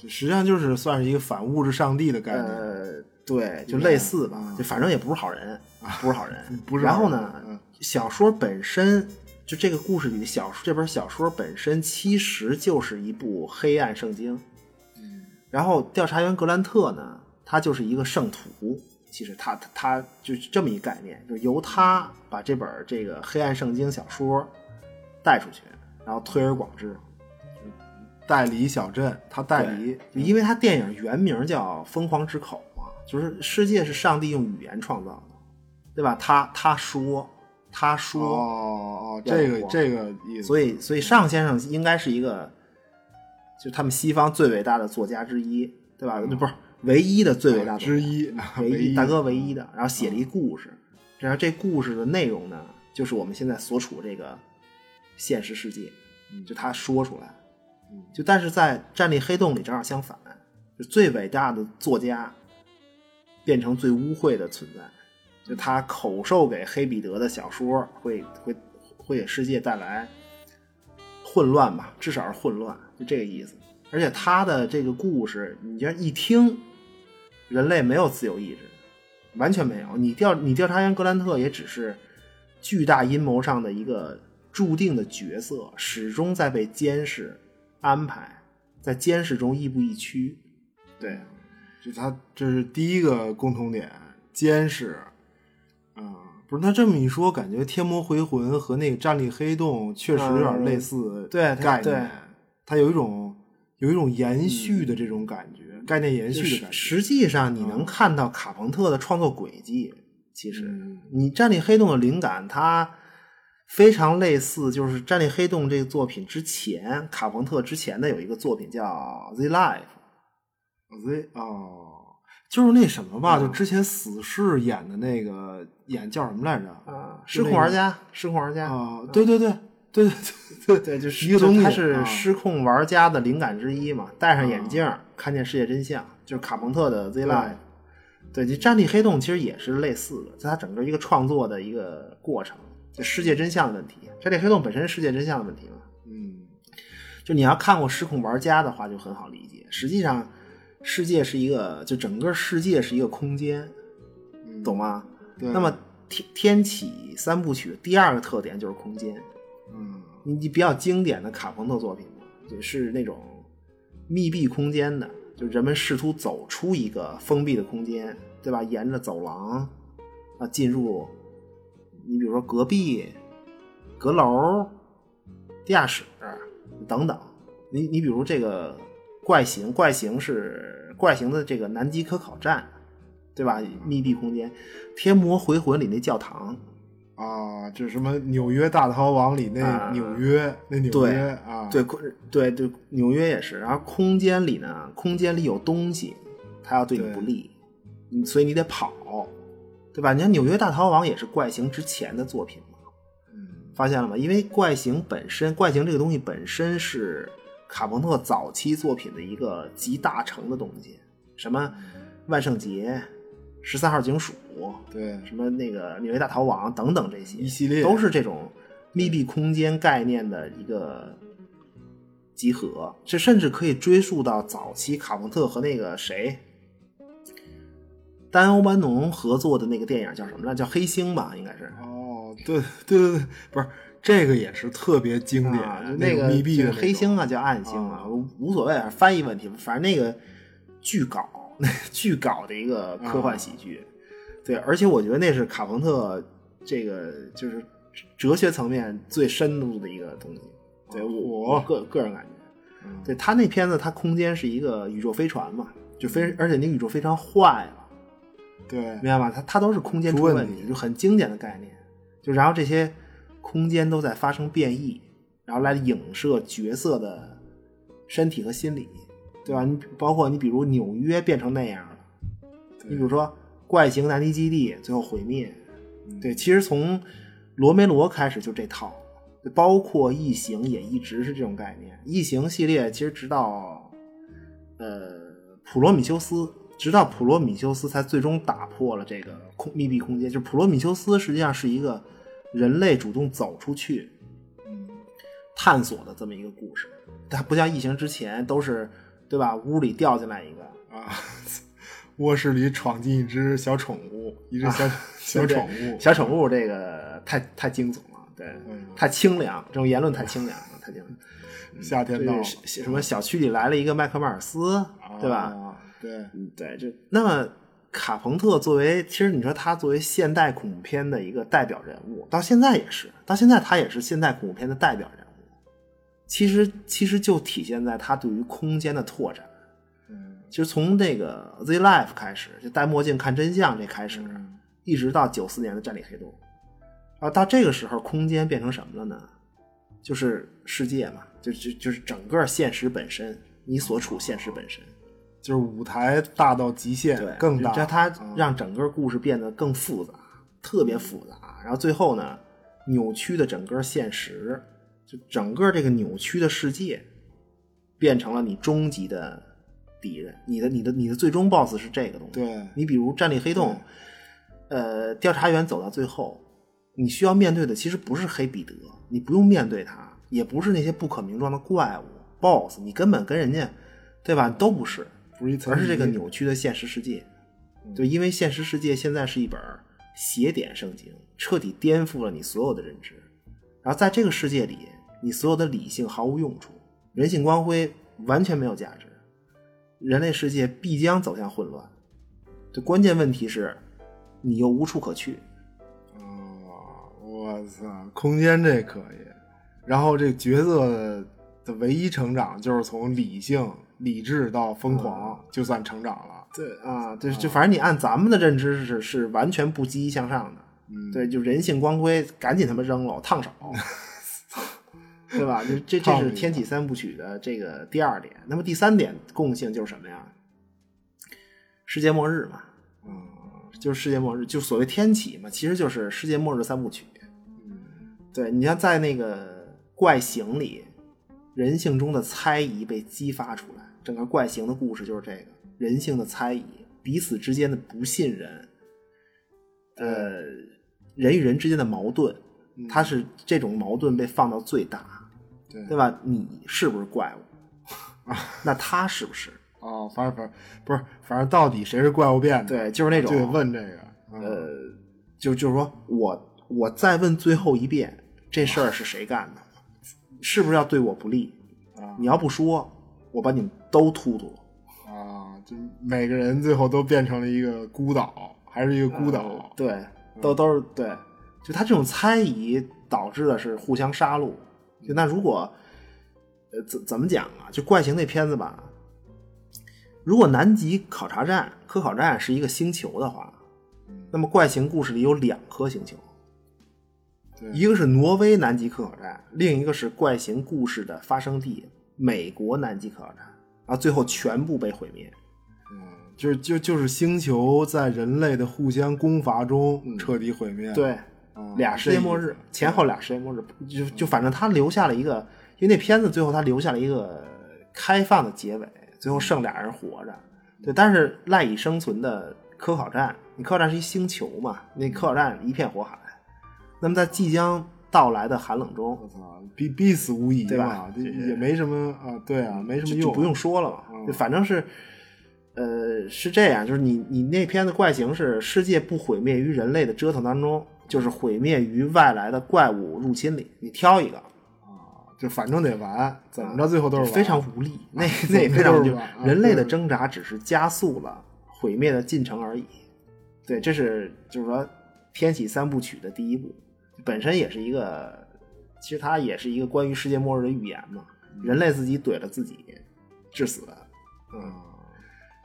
实际上就是算是一个反物质上帝的概念。呃，对，就类似吧。就反正也不是好人，不是好人。不是。然后呢，小说本身。就这个故事里的小说，这本小说本身其实就是一部黑暗圣经。嗯，然后调查员格兰特呢，他就是一个圣徒。其实他他他就是这么一概念，就是由他把这本这个黑暗圣经小说带出去，然后推而广之，代理小镇。他代理，因为他电影原名叫《疯狂之口》嘛，就是世界是上帝用语言创造的，对吧？他他说。他说：“哦哦，这个这个意思。所以，所以尚先生应该是一个，就他们西方最伟大的作家之一，对吧？那不是唯一的最伟大之一，唯一大哥唯一的。然后写了一故事，然后这故事的内容呢，就是我们现在所处这个现实世界。就他说出来，就但是在《战栗黑洞》里正好相反，就最伟大的作家变成最污秽的存在。”就他口授给黑彼得的小说，会会会给世界带来混乱吧？至少是混乱，就这个意思。而且他的这个故事，你这一听，人类没有自由意志，完全没有。你调你调查员格兰特也只是巨大阴谋上的一个注定的角色，始终在被监视、安排，在监视中亦步亦趋。对，就他这是第一个共同点，监视。啊，不是，他这么一说，感觉《天魔回魂》和那个《战栗黑洞》确实有点类似，对概念，它有一种有一种延续的这种感觉，概念延续的感觉。实际上，你能看到卡朋特的创作轨迹。其实，你《战栗黑洞》的灵感，它非常类似，就是《战栗黑洞》这个作品之前，卡朋特之前的有一个作品叫《The Life》。The 哦。就是那什么吧，就之前死侍演的那个演叫什么来着？啊，失控玩家，失控玩家啊，对对对对对对对，就是一个东西，他是失控玩家的灵感之一嘛。戴上眼镜，看见世界真相，就是卡朋特的 Z Life。对，就战地黑洞其实也是类似的，在他整个一个创作的一个过程，就世界真相的问题。战地黑洞本身是世界真相的问题嘛。嗯，就你要看过失控玩家的话，就很好理解。实际上。世界是一个，就整个世界是一个空间，懂吗？对那么天天启三部曲第二个特点就是空间，嗯你你比较经典的卡朋特作品嘛，就是那种密闭空间的，就人们试图走出一个封闭的空间，对吧？沿着走廊啊进入，你比如说隔壁、阁楼、地下室等等。你你比如这个怪形，怪形是怪形的这个南极科考站，对吧？密闭空间，《天魔回魂》里那教堂，啊，就是什么纽约大逃亡里那啊纽约、那纽约啊，对，空对对，纽约也是。然后空间里呢，空间里有东西，它要对你不利，所以你得跑，对吧？你看纽约大逃亡也是怪形之前的作品嘛，嗯发现了吗？因为怪形本身，怪形这个东西本身是卡朋特早期作品的一个集大成的东西，什么万圣节、十三号警署，对什么那个纽约大逃亡等等这些一系列都是这种密闭空间概念的一个集合，这甚至可以追溯到早期卡朋特和那个谁。丹·欧班农合作的那个电影叫什么来？叫《黑星》吧，应该是。哦，对对对对，不是这个也是特别经典，啊，那个种密闭黑星啊，叫暗星啊，无所谓，翻译问题，反正那个巨搞，巨搞的一个科幻喜剧。对，而且我觉得那是卡朋特这个就是哲学层面最深度的一个东西。对我我个个人感觉，对他那片子，他空间是一个宇宙飞船嘛，就飞，而且那宇宙飞船坏了。对明白吧？它它都是空间出问题，就很经典的概念。就然后这些空间都在发生变异，然后来影射角色的身体和心理，对吧？你包括你比如纽约变成那样了，你比如说怪形南极基地最后毁灭，对，其实从罗梅罗开始就这套，包括异形也一直是这种概念。异形系列其实直到呃普罗米修斯。直到普罗米修斯才最终打破了这个空密闭空间。就是普罗米修斯实际上是一个人类主动走出去，探索的这么一个故事。它不像异形之前都是对吧？屋里掉进来一个啊，卧室里闯进一只小宠物，一只小、小宠物，小宠物这个太太惊悚了，对，嗯太清凉，这种言论太清凉了，太清凉。夏天到了，什么小区里来了一个麦克马尔斯，对吧？啊对，嗯，对，就那么卡朋特作为，其实你说他作为现代恐怖片的一个代表人物，到现在也是，到现在他也是现代恐怖片的代表人物。其实，其实就体现在他对于空间的拓展。嗯，其实从这个《Z Life》开始，就戴墨镜看真相这开始，嗯一直到九四年的《战地黑洞》，啊，到这个时候，空间变成什么了呢？就是世界嘛，就就就是整个现实本身，你所处现实本身。就是舞台大到极限，对，更大，这它嗯让整个故事变得更复杂，特别复杂。然后最后呢，扭曲的整个现实，就整个这个扭曲的世界，变成了你终极的敌人。你的、你的、你的最终 BOSS 是这个东西。对你比如《战力黑洞》，呃，调查员走到最后，你需要面对的其实不是黑彼得，你不用面对他，也不是那些不可名状的怪物 BOSS，你根本跟人家，对吧？都不是。不是一层而是这个扭曲的现实世界。就因为现实世界现在是一本邪典圣经，彻底颠覆了你所有的认知。然后在这个世界里，你所有的理性毫无用处，人性光辉完全没有价值，人类世界必将走向混乱。这关键问题是，你又无处可去。哦，我操，空间这可以。然后这角色的唯一成长就是从理性、理智到疯狂，就算成长了。对啊，对，就反正你按咱们的认知是是完全不积极向上的。嗯，对，就人性光辉，赶紧他妈扔了，烫手，对吧？就这这是天启三部曲的这个第二点。那么第三点共性就是什么呀？世界末日嘛，嗯就是世界末日，就所谓天启嘛，其实就是世界末日三部曲。嗯对，你像在那个怪形里，人性中的猜疑被激发出来，整个怪形的故事就是这个人性的猜疑，彼此之间的不信任，呃，人与人之间的矛盾，它是这种矛盾被放到最大，对对吧？你是不是怪物？那他是不是？哦，反正反正不是，反正到底谁是怪物变的？对，就是那种就得问这个。呃，就就是说我我再问最后一遍，这事儿是谁干的？是不是要对我不利？啊你要不说，我把你们都突突了。啊，就每个人最后都变成了一个孤岛，还是一个孤岛。对，都都是对。就他这种猜疑导致的是互相杀戮。就那如果，呃，怎怎么讲啊？就怪形那片子吧，如果南极考察站、科考站是一个星球的话，那么怪形故事里有两颗星球，一个是挪威南极科考站，另一个是怪形故事的发生地美国南极科考站，然后最后全部被毁灭。嗯，就是就就是星球在人类的互相攻伐中彻底毁灭。对。俩世界末日，前后俩世界末日，就就反正他留下了一个，因为那片子最后他留下了一个开放的结尾，最后剩俩人活着，对，但是赖以生存的科考站，你科考站是一星球嘛，那科考站一片火海，那么在即将到来的寒冷中，我操，必必死无疑，对吧？也没什么啊，对啊，没什么用，不用说了嘛，反正是，呃，是这样，就是你你那篇的怪形是世界不毁灭于人类的折腾当中。就是毁灭于外来的怪物入侵里，你挑一个啊，就反正得完，怎么着最后都是 非常无力。那那非常无力人类的挣扎只是加速了毁灭的进程而已。对，这是就是说天启三部曲的第一部，本身也是一个，其实它也是一个关于世界末日的预言嘛。人类自己怼了自己，致死。嗯，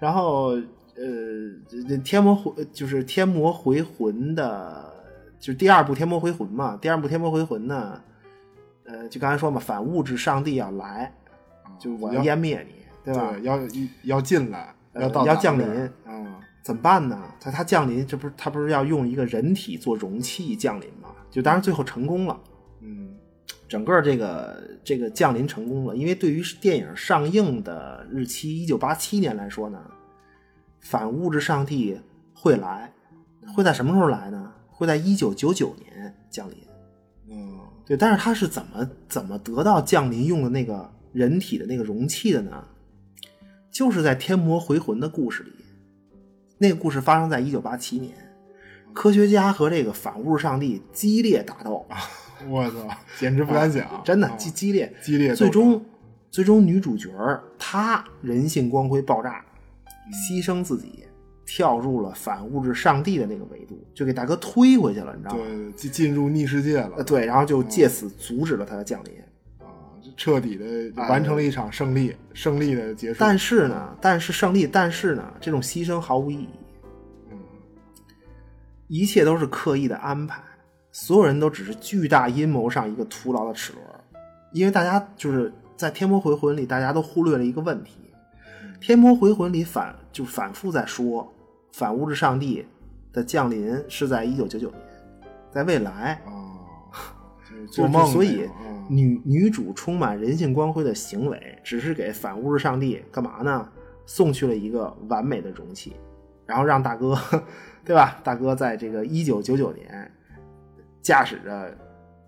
然后呃，天魔回就是天魔回魂的。就是第二部《天魔回魂》嘛，第二部《天魔回魂》呢，呃，就刚才说嘛，反物质上帝要来，就我要湮灭你，对吧？要要进来，要到要降临，啊，怎么办呢？他他降临，这不是他不是要用一个人体做容器降临吗？就当然最后成功了，嗯，整个这个这个降临成功了，因为对于电影上映的日期一九八七年来说呢，反物质上帝会来，会在什么时候来呢？会在一九九九年降临，嗯，对，但是他是怎么怎么得到降临用的那个人体的那个容器的呢？就是在《天魔回魂》的故事里，那个故事发生在一九八七年，科学家和这个反物质上帝激烈打斗，我操，简直不敢想，真的激激烈激烈，最终最终女主角她人性光辉爆炸，牺牲自己。跳入了反物质上帝的那个维度，就给大哥推回去了，你知道吗？对，进进入逆世界了。对，然后就借此阻止了他的降临，啊，彻底的完成了一场胜利，胜利的结束。但是呢，但是胜利，但是呢，这种牺牲毫无意义。嗯，一切都是刻意的安排，所有人都只是巨大阴谋上一个徒劳的齿轮。因为大家就是在《天魔回魂》里，大家都忽略了一个问题，《天魔回魂》里反就反复在说。反物质上帝的降临是在一九九九年，在未来啊，做梦。所以女女主充满人性光辉的行为，只是给反物质上帝干嘛呢？送去了一个完美的容器，然后让大哥，对吧？大哥在这个一九九九年驾驶着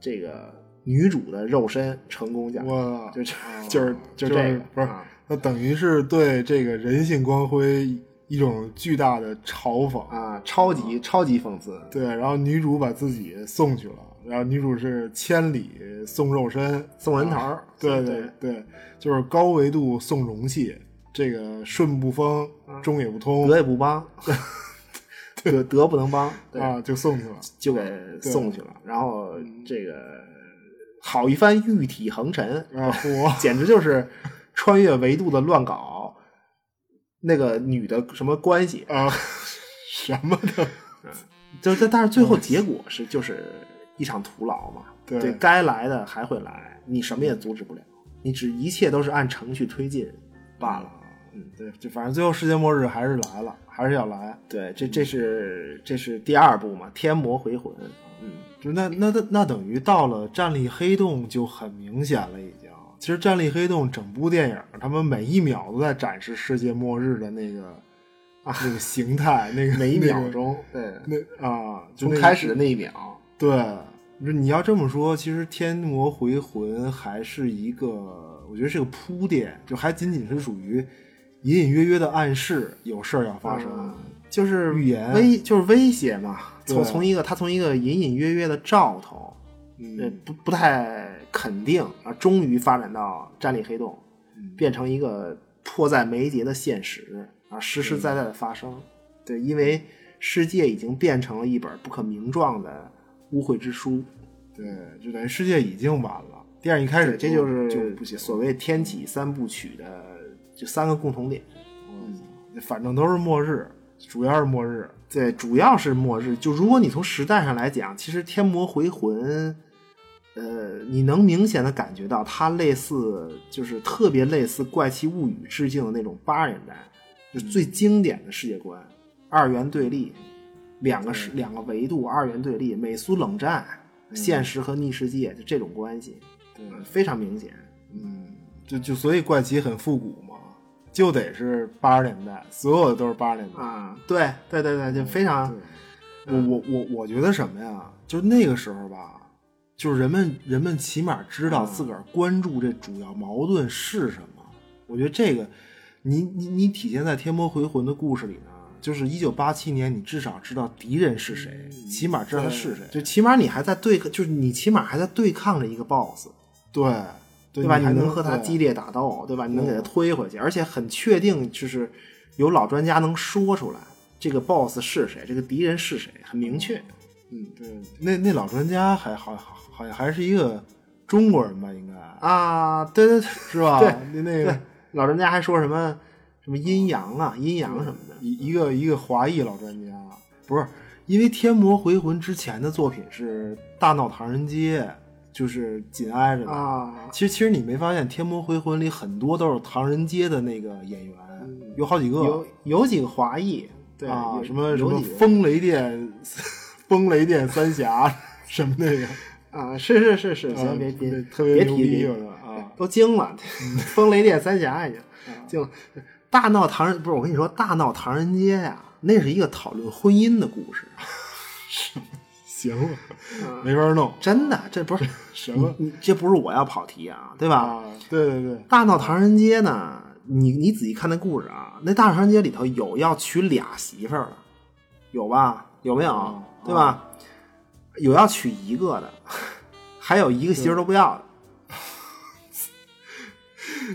这个女主的肉身成功降临，就 就是就这个，不是？那等于是对这个人性光辉。一种巨大的嘲讽啊，超级超级讽刺。对，然后女主把自己送去了，然后女主是千里送肉身，送人头。对对对，就是高维度送容器，这个顺不封，中也不通，德也不帮，德德不能帮 啊，就送去了，就给送去了。然后这个好一番玉体横陈啊，简直就是穿越维度的乱搞。那个女的什么关系啊？什么的？就但但是最后结果是就是一场徒劳嘛。对，该来的还会来，你什么也阻止不了，你只一切都是按程序推进罢了。嗯，对，就反正最后世界末日还是来了，还是要来。对，这这是这是第二部嘛，《天魔回魂》。嗯，就那那那那等于到了战力黑洞就很明显了，已经。其实《战力黑洞》整部电影，他们每一秒都在展示世界末日的那个啊那个形态，那个每一秒钟，对，那啊，从开始的那一秒，对，你你要这么说，其实《天魔回魂》还是一个，我觉得是个铺垫，就还仅仅是属于隐隐约约的暗示有事儿要发生。就是预言威，就是威胁嘛。从从一个他从一个隐隐约约的兆头，呃嗯，不不太肯定啊，终于发展到战力黑洞，变成一个迫在眉睫的现实啊，实实在在的发生。对，因为世界已经变成了一本不可名状的污秽之书。对，就等于世界已经完了。电影一开始这就是就不行，所谓天启三部曲的就三个共同点。嗯反正都是末日，主要是末日。对，主要是末日。就如果你从时代上来讲，其实《天魔回魂》，呃，你能明显的感觉到它类似，就是特别类似《怪奇物语》致敬的那种八十年代，就是最经典的世界观，二元对立，两个是两个维度，二元对立，美苏冷战，现实和逆世界，就这种关系，对非常明显。嗯，就就所以怪奇很复古嘛，就得是八十年代，所有的都是八十年代。啊，对对对对，就非常我我我我觉得什么呀？就那个时候吧，就是人们人们起码知道自个儿关注这主要矛盾是什么。我觉得这个，你你你体现在《天魔回魂》的故事里呢，就是一九八七年，你至少知道敌人是谁，起码知道他是谁。就起码你还在对，就是你起码还在对抗着一个 boss。对对对吧？你还能和他激烈打斗，对吧？你能给他推回去，而且很确定，就是有老专家能说出来这个 boss 是谁，这个敌人是谁，很明确。嗯，对，那那老专家还好好好像还是一个中国人吧，应该啊，对对对，是吧？对那那个，老专家还说什么什么阴阳啊、阴阳什么的。一一个一个华裔老专家，不是因为《天魔回魂》之前的作品是《大闹唐人街》，就是紧挨着的。啊，其实其实你没发现，《天魔回魂》里很多都是唐人街的那个演员，有好几个有有几个华裔，对，啊，什么什么风雷电、风雷电三峡什么那个，啊，是是是是，行，啊别别特别牛别提别逼有的啊，都惊了 风雷电三峡已经惊了。大闹唐人不是我跟你说，大闹唐人街呀、那是一个讨论婚姻的故事，行了，没法弄，真的，这不是什么这不是我要跑题啊，对吧？啊？对对对，大闹唐人街呢，你你仔细看那故事啊，那大闹唐人街里头有要娶俩媳妇儿的，有吧？有没有？啊对吧？有要娶一个的，还有一个媳妇儿都不要的，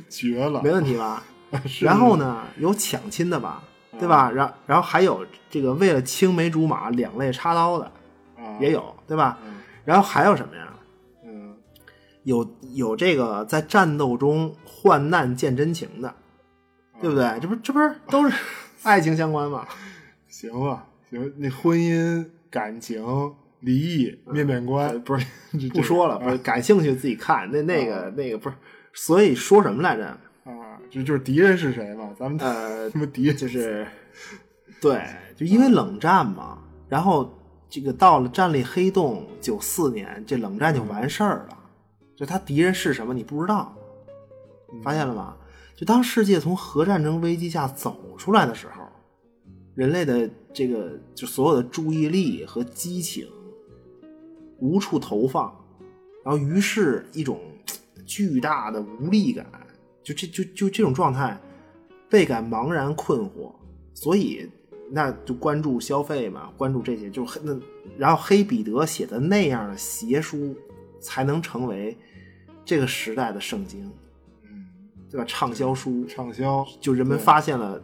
绝了，没问题吧？是然后呢，有抢亲的吧，对吧？然然后还有这个为了青梅竹马两肋插刀的啊也有，对吧？嗯然后还有什么呀？嗯有有这个在战斗中患难见真情的，对不对？这不这不是都是 爱情相关吗？行吧，行，那婚姻、感情、离异、面面观，不是 不说了，不是感兴趣自己看。那那个那个不是，所以说什么来着？啊，就就是敌人是谁嘛？咱们呃，什么敌人就是对，就因为冷战嘛，然后这个到了战力黑洞九四年，这冷战就完事儿了。就他敌人是什么，你不知道，发现了吗？就当世界从核战争危机下走出来的时候，人类的这个就所有的注意力和激情无处投放，然后于是一种巨大的无力感，就这就就这种状态，倍感茫然困惑，所以那就关注消费嘛，关注这些，就黑那然后黑彼得写的那样的邪书，才能成为这个时代的圣经，嗯，对吧？畅销书，畅销，就人们发现了，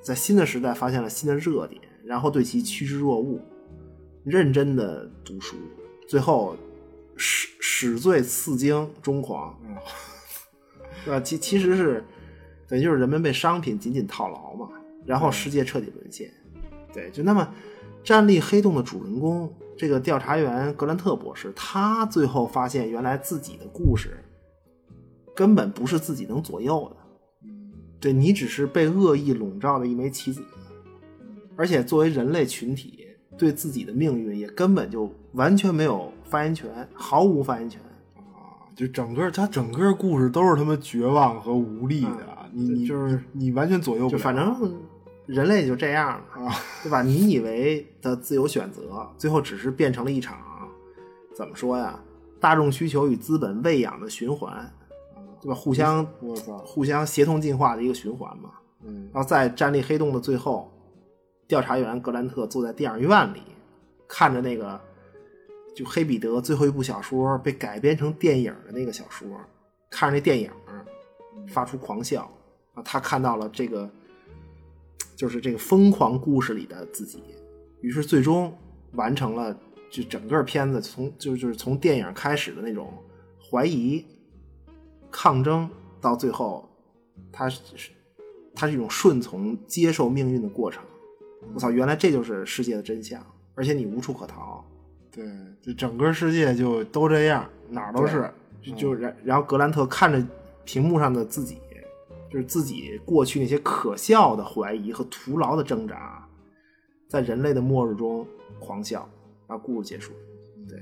在新的时代发现了新的热点，然后对其趋之若鹜，认真的读书，最后始始醉刺经中狂，嗯对吧？其其实是等于就是人们被商品紧紧套牢嘛，然后世界彻底沦陷。对，就那么站立黑洞的主人公这个调查员格兰特博士，他最后发现原来自己的故事根本不是自己能左右的。对你只是被恶意笼罩的一枚棋子，而且作为人类群体，对自己的命运也根本就完全没有发言权，毫无发言权。就整个他整个故事都是他妈绝望和无力的，你你就是你完全左右不了，就反正人类就这样了，啊，对吧？你以为的自由选择，最后只是变成了一场怎么说呀？大众需求与资本喂养的循环，对吧？互相互相协同进化的一个循环嘛。嗯然后在站立黑洞的最后，调查员格兰特坐在电影院里，看着那个就黑彼得最后一部小说被改编成电影的那个小说，看着那电影发出狂笑啊！他看到了这个，就是这个疯狂故事里的自己，于是最终完成了就整个片子从就就是从电影开始的那种怀疑、抗争，到最后他是他是一种顺从、接受命运的过程。我操，原来这就是世界的真相，而且你无处可逃。对，就整个世界就都这样，哪儿都是。就就然然后格兰特看着屏幕上的自己，就是自己过去那些可笑的怀疑和徒劳的挣扎，在人类的末日中狂笑，然后故事结束。对，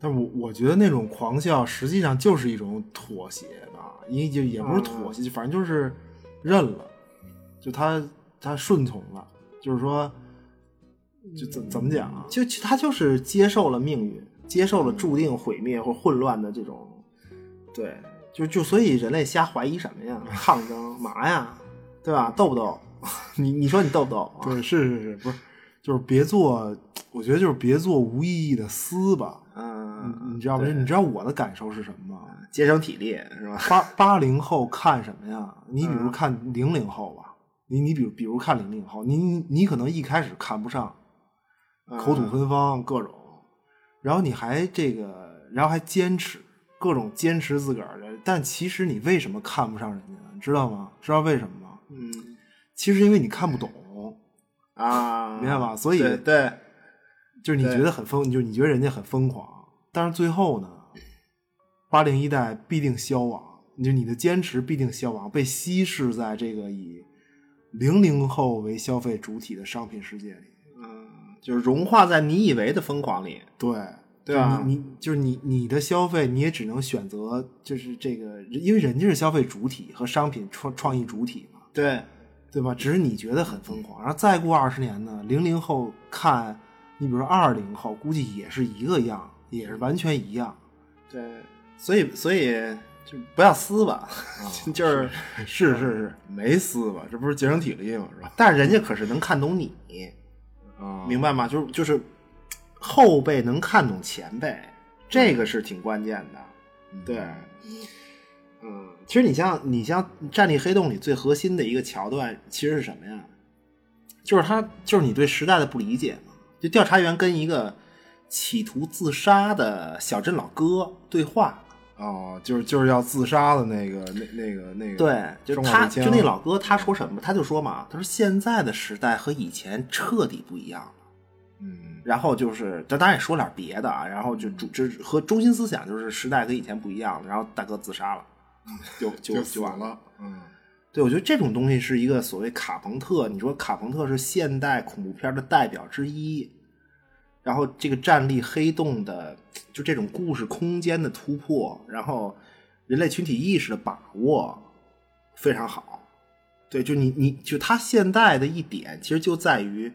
但我我觉得那种狂笑实际上就是一种妥协吧，因为就也不是妥协，就反正就是认了，就他他顺从了，就是说，就怎怎么讲啊？就他就是接受了命运。接受了注定毁灭或混乱的这种，对，就就所以人类瞎怀疑什么呀？抗争嘛呀？对吧？逗不逗？你你说你逗不逗？对，是是是，不是，就是别做，我觉得就是别做无意义的撕吧。嗯，你知道吗？你知道我的感受是什么吗？节省体力是吧？八八零后看什么呀？你比如看零零后吧，你你比如比如看零零后，你你可能一开始看不上，口吐芬芳各种。然后你还这个，然后还坚持各种坚持自个儿的，但其实你为什么看不上人家？知道吗？知道为什么吗？嗯，其实因为你看不懂啊，明白吧？所以对，就是你觉得很疯，就你觉得人家很疯狂，但是最后呢，八零一代必定消亡，就你的坚持必定消亡，被稀释在这个以零零后为消费主体的商品世界里。就是融化在你以为的疯狂里，对对吧？你就是你你的消费，你也只能选择就是这个，因为人家是消费主体和商品创创意主体嘛，对对吧？只是你觉得很疯狂，然后再过二十年呢，零零后看你，比如说二零后，估计也是一个样，也是完全一样。对，所以所以就不要撕吧，就是是是是 没撕吧，这不是节省体力嘛？是吧？但是人家可是能看懂你。明白吗？就是就是后辈能看懂前辈，这个是挺关键的。对，嗯，其实你像你像《战地黑洞》里最核心的一个桥段，其实是什么呀？就是他就是你对时代的不理解嘛。就调查员跟一个企图自杀的小镇老哥对话。哦，就是就是要自杀的那个那那个那个。对，就他就那老哥他说什么？他就说嘛，他说现在的时代和以前彻底不一样了。嗯，然后就是他当然也说点别的啊，然后就主就和中心思想就是时代跟以前不一样了。然后大哥自杀了，就就就完了。嗯，对，我觉得这种东西是一个所谓卡朋特。你说卡朋特是现代恐怖片的代表之一。然后这个站立黑洞的，就这种故事空间的突破，然后人类群体意识的把握非常好。对，就你你就他现代的一点，其实就在于，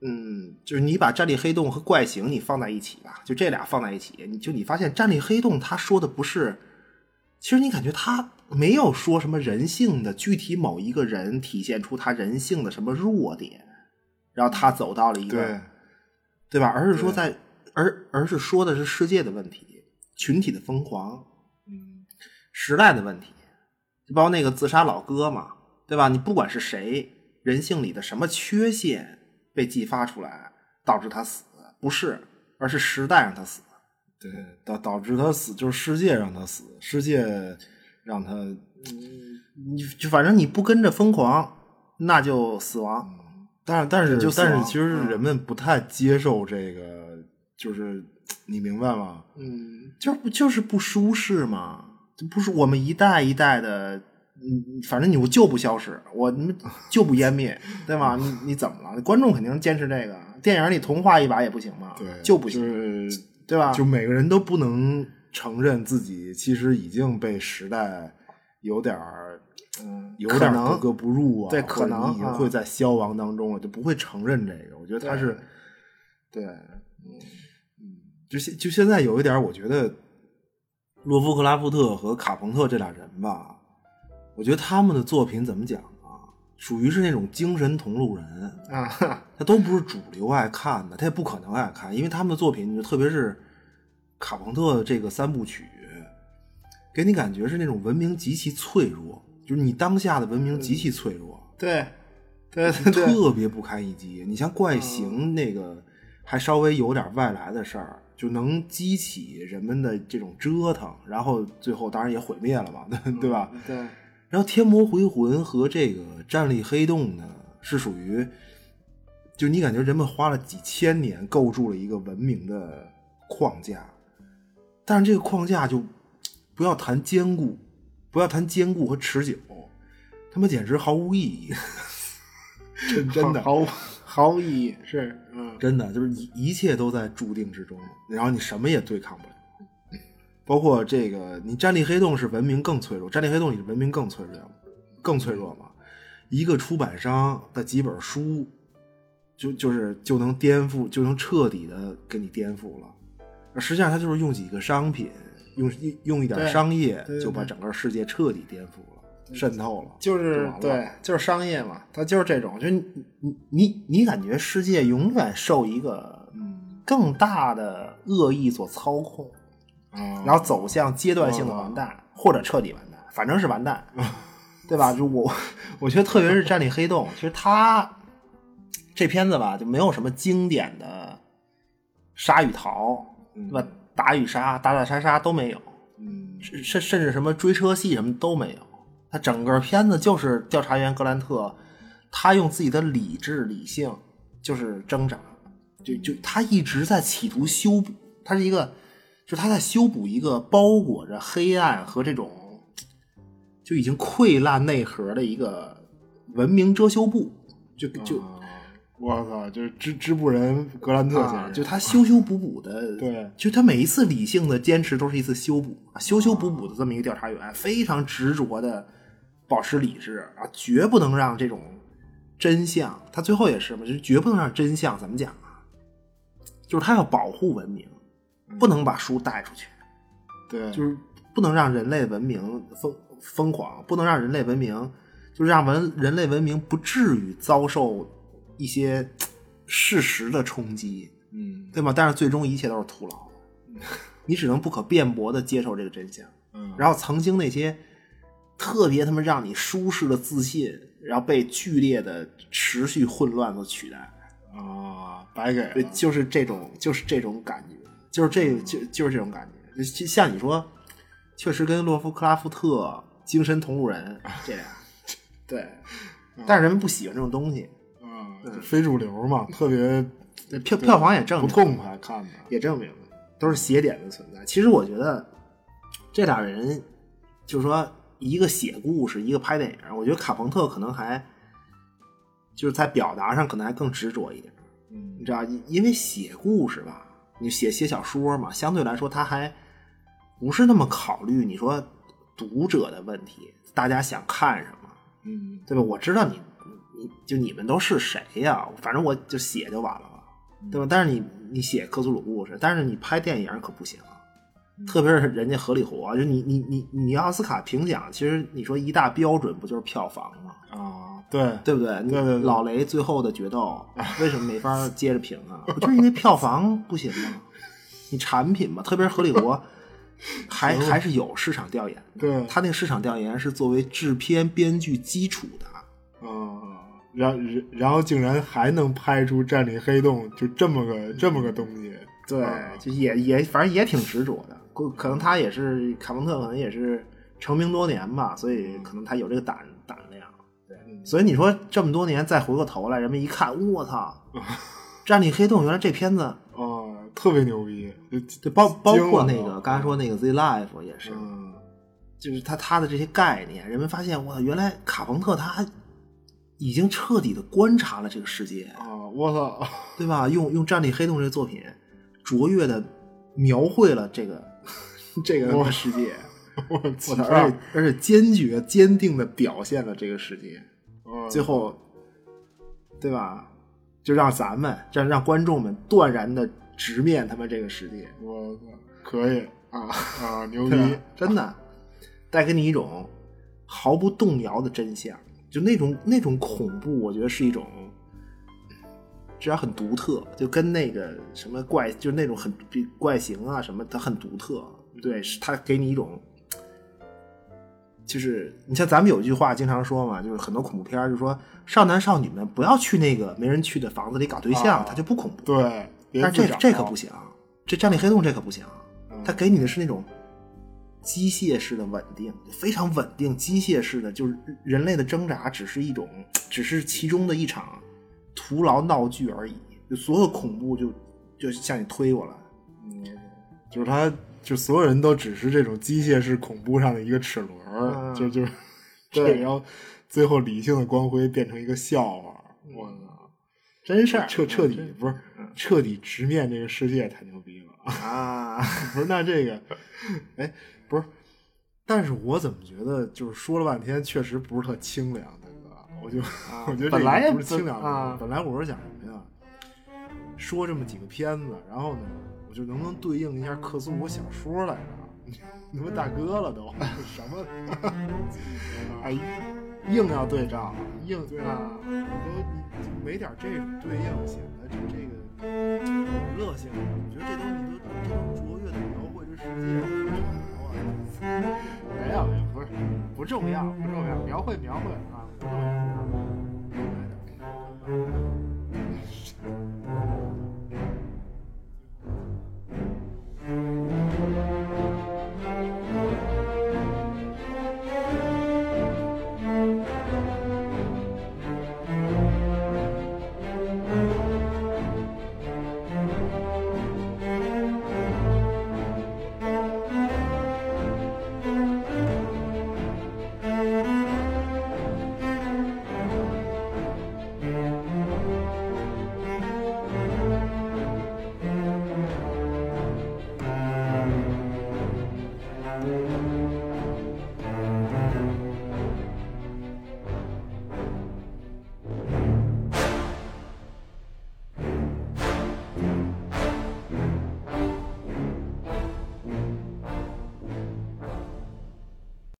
嗯，就是你把战力黑洞和怪形你放在一起吧，就这俩放在一起，你就你发现战力黑洞他说的不是，其实你感觉他没有说什么人性的具体某一个人体现出他人性的什么弱点，然后他走到了一个。对吧？而是说在，而而是说的是世界的问题，群体的疯狂，嗯，时代的问题，就包括那个自杀老哥嘛，对吧？你不管是谁，人性里的什么缺陷被激发出来，导致他死，不是，而是时代让他死，对，导导致他死就是世界让他死，世界让他，你就反正你不跟着疯狂，那就死亡。但是，但是，就但是，其实人们不太接受这个，就是你明白吗？嗯，就不就是不舒适嘛，不是我们一代一代的，嗯，反正你就不消失，我们就不湮灭，对吗？你你怎么了？观众肯定坚持这个，电影里同化一把也不行吗？对，就不行，对吧？就每个人都不能承认自己其实已经被时代有点儿。嗯，有点格格不入啊，对，可能已经会在消亡当中了，就不会承认这个。我觉得他是，对，嗯嗯，就现就现在有一点，我觉得洛夫克拉夫特和卡朋特这俩人吧，我觉得他们的作品怎么讲啊？属于是那种精神同路人，啊，他都不是主流爱看的，他也不可能爱看，因为他们的作品，就特别是卡朋特的这个三部曲，给你感觉是那种文明极其脆弱，就是你当下的文明极其脆弱，对，对对对，特别不堪一击。你像怪形那个，还稍微有点外来的事儿，就能激起人们的这种折腾，然后最后当然也毁灭了嘛，对吧？对，然后《天魔回魂》和这个《战力黑洞》呢，是属于，就你感觉人们花了几千年构筑了一个文明的框架，但是这个框架就不要谈坚固，不要谈坚固和持久，他们简直毫无意义。真真的毫毫无意义，是，嗯，真的就是一一切都在注定之中，然后你什么也对抗不了。包括这个，你战力黑洞是文明更脆弱，战力黑洞你的文明更脆弱，更脆弱嘛？一个出版商的几本书，就就是就能颠覆，就能彻底的给你颠覆了。实际上，他就是用几个商品，用用一点商业，就把整个世界彻底颠覆了，渗透了。就是对，就是商业嘛，它就是这种，就你你你你感觉世界永远受一个更大的恶意所操控。然后走向阶段性的完蛋，或者彻底完蛋，反正是完蛋，对吧？就我，我觉得特别是《战力黑洞》，其实它这片子吧，就没有什么经典的杀与逃，对吧？打与杀，打打杀杀都没有，嗯，甚甚至什么追车戏什么都没有。他整个片子就是调查员格兰特，他用自己的理智理性就是挣扎，就就他一直在企图修补，他是一个。就他在修补一个包裹着黑暗和这种就已经溃烂内核的一个文明遮羞布，就就我操，就是织织布人格兰特先生，就他修修补补的，对，就他每一次理性的坚持都是一次修补，修修补补的这么一个调查员，非常执着的保持理智啊，绝不能让这种真相，他最后也是嘛，就绝不能让真相怎么讲啊，就是他要保护文明。不能把书带出去，对，就是不能让人类文明疯疯狂，不能让人类文明，就是让文人类文明不至于遭受一些事实的冲击，嗯，对吗？但是最终一切都是徒劳，你只能不可辩驳的接受这个真相，嗯，然后曾经那些特别他妈让你舒适的自信，然后被剧烈的持续混乱所取代，啊，白给对，就是这种，就是这种感觉。就是这就就是这种感觉，就像你说，确实跟洛夫克拉夫特精神同路人这俩，对，但是人们不喜欢这种东西，啊，非主流嘛，特别 票票房也正不痛快，看的也证明了都是邪点的存在。其实我觉得这俩人，就是说一个写故事，一个拍电影，我觉得卡朋特可能还就是在表达上可能还更执着一点，嗯，你知道，因为写故事吧。你写写小说嘛，相对来说他还不是那么考虑你说读者的问题，大家想看什么，嗯，对吧？我知道你，你就你们都是谁呀？反正我就写就完了嘛，对吧？但是你你写克苏鲁故事，但是你拍电影可不行，特别是人家合理活，就你你你你奥斯卡评奖，其实你说一大标准不就是票房吗？啊，对对不对？对对，老雷最后的决斗 为什么没法接着评啊？不就是因为票房不行吗？你产品嘛，特别是合理活，还还是有市场调研。对，他那个市场调研是作为制片编剧基础的。啊，然然然后竟然还能拍出《占领黑洞》就这么个这么个东西。对，就也也反正也挺执着的。可能他也是卡蒙特，可能也是成名多年吧，所以可能他有这个胆所以你说这么多年再回过头来，人们一看，我操，《战力黑洞》原来这片子啊特别牛逼，就包包括那个刚才说那个《Z Life》也是，就是他他的这些概念，人们发现，哇，原来卡朋特他已经彻底的观察了这个世界啊！我操，对吧？用用《战力黑洞》这个作品，卓越的描绘了这个 这个世界，我操！而且而且坚决坚定的表现了这个世界，最后，对吧？就让咱们让让观众们断然的直面他们这个世界。我操，可以啊啊，牛逼！真的带给你一种毫不动摇的真相。就那种那种恐怖，我觉得是一种，至少很独特，就跟那个什么怪，就那种很怪形啊什么，它很独特。对，是它给你一种，就是你像咱们有一句话经常说嘛，就是很多恐怖片儿就说少男少女们不要去那个没人去的房子里搞对象，它就不恐怖。对，但是这这可不行，这《战力黑洞》这可不行，它给你的是那种。机械式的稳定，非常稳定。机械式的，就是人类的挣扎只是一种，只是其中的一场徒劳闹剧而已。就所有恐怖就就向你推过来，嗯，就是他，就所有人都只是这种机械式恐怖上的一个齿轮，就就 对，然后最后理性的光辉变成一个笑话。我操，真事儿，彻彻底不是彻底直面这个世界，太牛逼了啊！不是那这个，哎。不是，但是我怎么觉得就是说了半天，确实不是特清凉，大哥。我就 我觉得本来也不是清凉的。本来我是想什么呀？说这么几个片子，然后呢，我就能不能对应一下克苏鲁小说来着？你们大哥了都 什么？哎，硬要对照，硬对啊！我都你没点这种对应，显得就这个娱乐性。我觉得这东西都这种卓越的描绘这世界。没有没有，不是不重要不重要，描绘描绘啊，不重要。